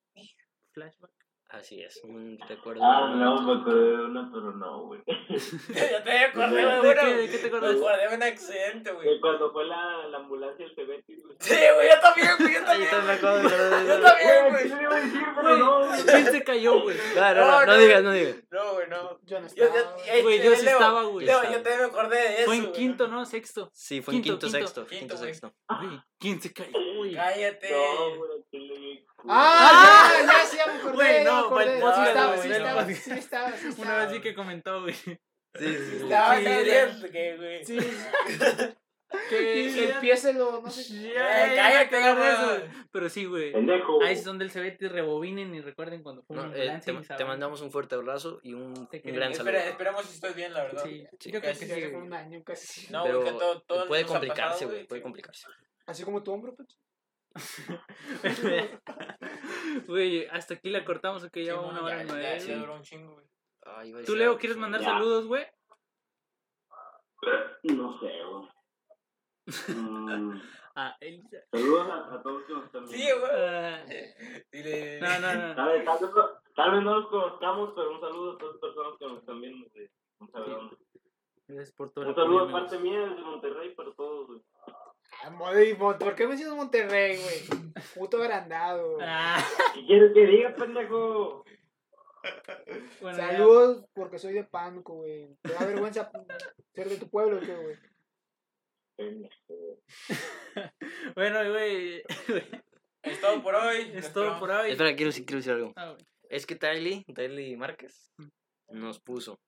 flashback.
Así es, un recuerdo.
Ah, no, me acordé de una, pero no, güey.
ya te acordé,
¿De
bueno.
de qué te
Me
acuerdas?
acordé de un accidente, güey.
Cuando fue la, la ambulancia el Cebeti, güey.
Sí, güey, yo también, güey, yo también.
me
Yo también,
Güey, le iba a decir, pero
Güey,
no, güey.
¿quién se cayó, güey?
No, no, digas, no digas.
No, güey, no.
Yo no
Yo,
estaba,
yo,
güey.
eh, eh,
yo sí estaba, güey.
Yo también me acordé de eso.
Fue en quinto, ¿no? Sexto.
Sí, fue en
Quinto,
sexto.
Quinto,
sexto.
Güey, ¿quién se cayó, güey?
Cállate.
No, güey, que le
Ah, ya, ya, sí, ya me acordé,
Güey,
ya me
no,
acordé. Sí estaba, sí
no,
estaba,
para-
sí estaba, sí
Una
estaba.
vez sí que comentó, güey.
Sí, sí, sí.
Estaba
Sí,
caliente, que, güey.
Sí. Que el pie se lo, no sé.
Ya,
Eh, cállate,
eso, güey. Pero sí, güey.
Pendejo.
Ahí es donde el CBT rebobinen y recuerden cuando fue
No, eh, te, te mandamos un fuerte abrazo y un, un gran saludo.
Espera, esperemos si estoy bien, la verdad.
Sí,
Sí,
yo creo que
casi
sí,
un año casi.
No,
Pero
güey, que todo, todo
puede complicarse, güey, puede complicarse.
Así como tu hombro, Pecho.
Güey, hasta aquí la cortamos, que
Sí,
lleva
no,
una hora
ya-
y
ya
nueve.
se
güey.
duró un chingo, güey.
Ah, iba a
¿Tú, Leo, quieres mandar
Ya.
saludos, güey?
No sé, güey. Mm,
Ah, Elisa.
saludos a, a todos que nos están
Sí,
viendo.
güey.
Ah,
Dile.
no, no, no.
Tal vez, tal, vez, no- tal vez no los conozcamos, pero un saludo a todas las personas que nos están viendo. güey. Un saludo,
Gracias por todo
un saludo de parte mía desde Monterrey para todos. güey.
¿Por qué me mencionas Monterrey, güey? Puto agrandado.
Ah,
¿Qué quieres que diga, pendejo?
bueno, ya.
Saludos porque soy de Pánuco, güey. ¿Te da vergüenza ser de tu pueblo güey?
Bueno, güey.
Es todo por hoy.
Es todo por hoy.
Espera, quiero, quiero decir algo.
Ah.
Es que Tylee, Tylee Márquez, nos puso.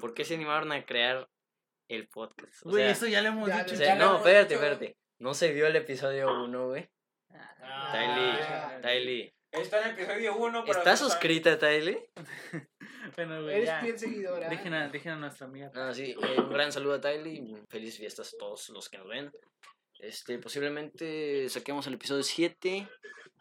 ¿Por qué se animaron a crear el podcast?
Güey, eso ya lo hemos
ya-
dicho.
o sea, no,
hemos
espérate,
dicho.
espérate. No se vio el episodio 1, güey.
Ah,
Tylee, Tylee.
Está en el episodio 1.
¿Estás suscrita, Tylee?
Bueno, güey,
Eres
ya.
fiel seguidora.
Dejen a, dejen a nuestra amiga.
Ah, sí, eh, un gran saludo a Tylee. Felices fiestas a todos los que nos ven. Este, posiblemente saquemos el episodio 7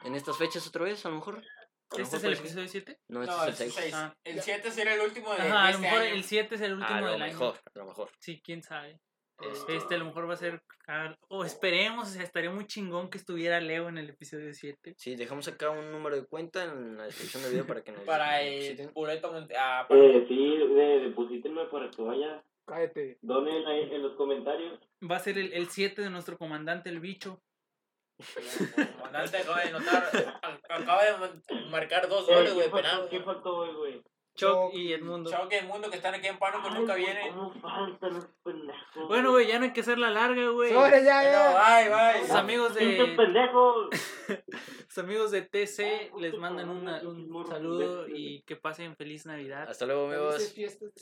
en estas fechas otra vez, a lo mejor. A lo
¿Este es
mejor
el episodio 7?
No, este
No,
es el
el
6.
6.
Ah.
El 7 será el último de,
Ajá,
de
a lo
este
mejor
año.
el 7 es el último
A lo
del año.
mejor, a lo mejor.
Sí, quién sabe.
Este,
Este a lo mejor va a ser. O esperemos, o sea, estaría muy chingón que estuviera Leo en el episodio 7.
Sí, dejamos acá un número de cuenta en la descripción del video para que nos
Para el. Pureto. Ah, para-
Eh, sí, de, deposítenme para que vaya.
Cállate.
Donen ahí en los comentarios.
Va a ser el, el 7 de nuestro comandante, el bicho.
El comandante acaba de notar. Acaba de marcar dos
Eh,
goles,
¿qué
güey, penal.
¿Qué faltó hoy, güey?
Choc
Choc.
y Edmundo.
Choque del mundo que están aquí en Pánuco nunca
Ay,
vienen.
¿Cómo faltan los pendejos?
Bueno, güey, ya no hay que hacerla larga, güey.
Sobre ya,
Bueno,
ya.
bye, bye.
Sus amigos
¡Pinches
de sus amigos de TC les mandan una- un saludo y que pasen feliz Navidad.
Hasta luego, amigos.
Felices fiestas de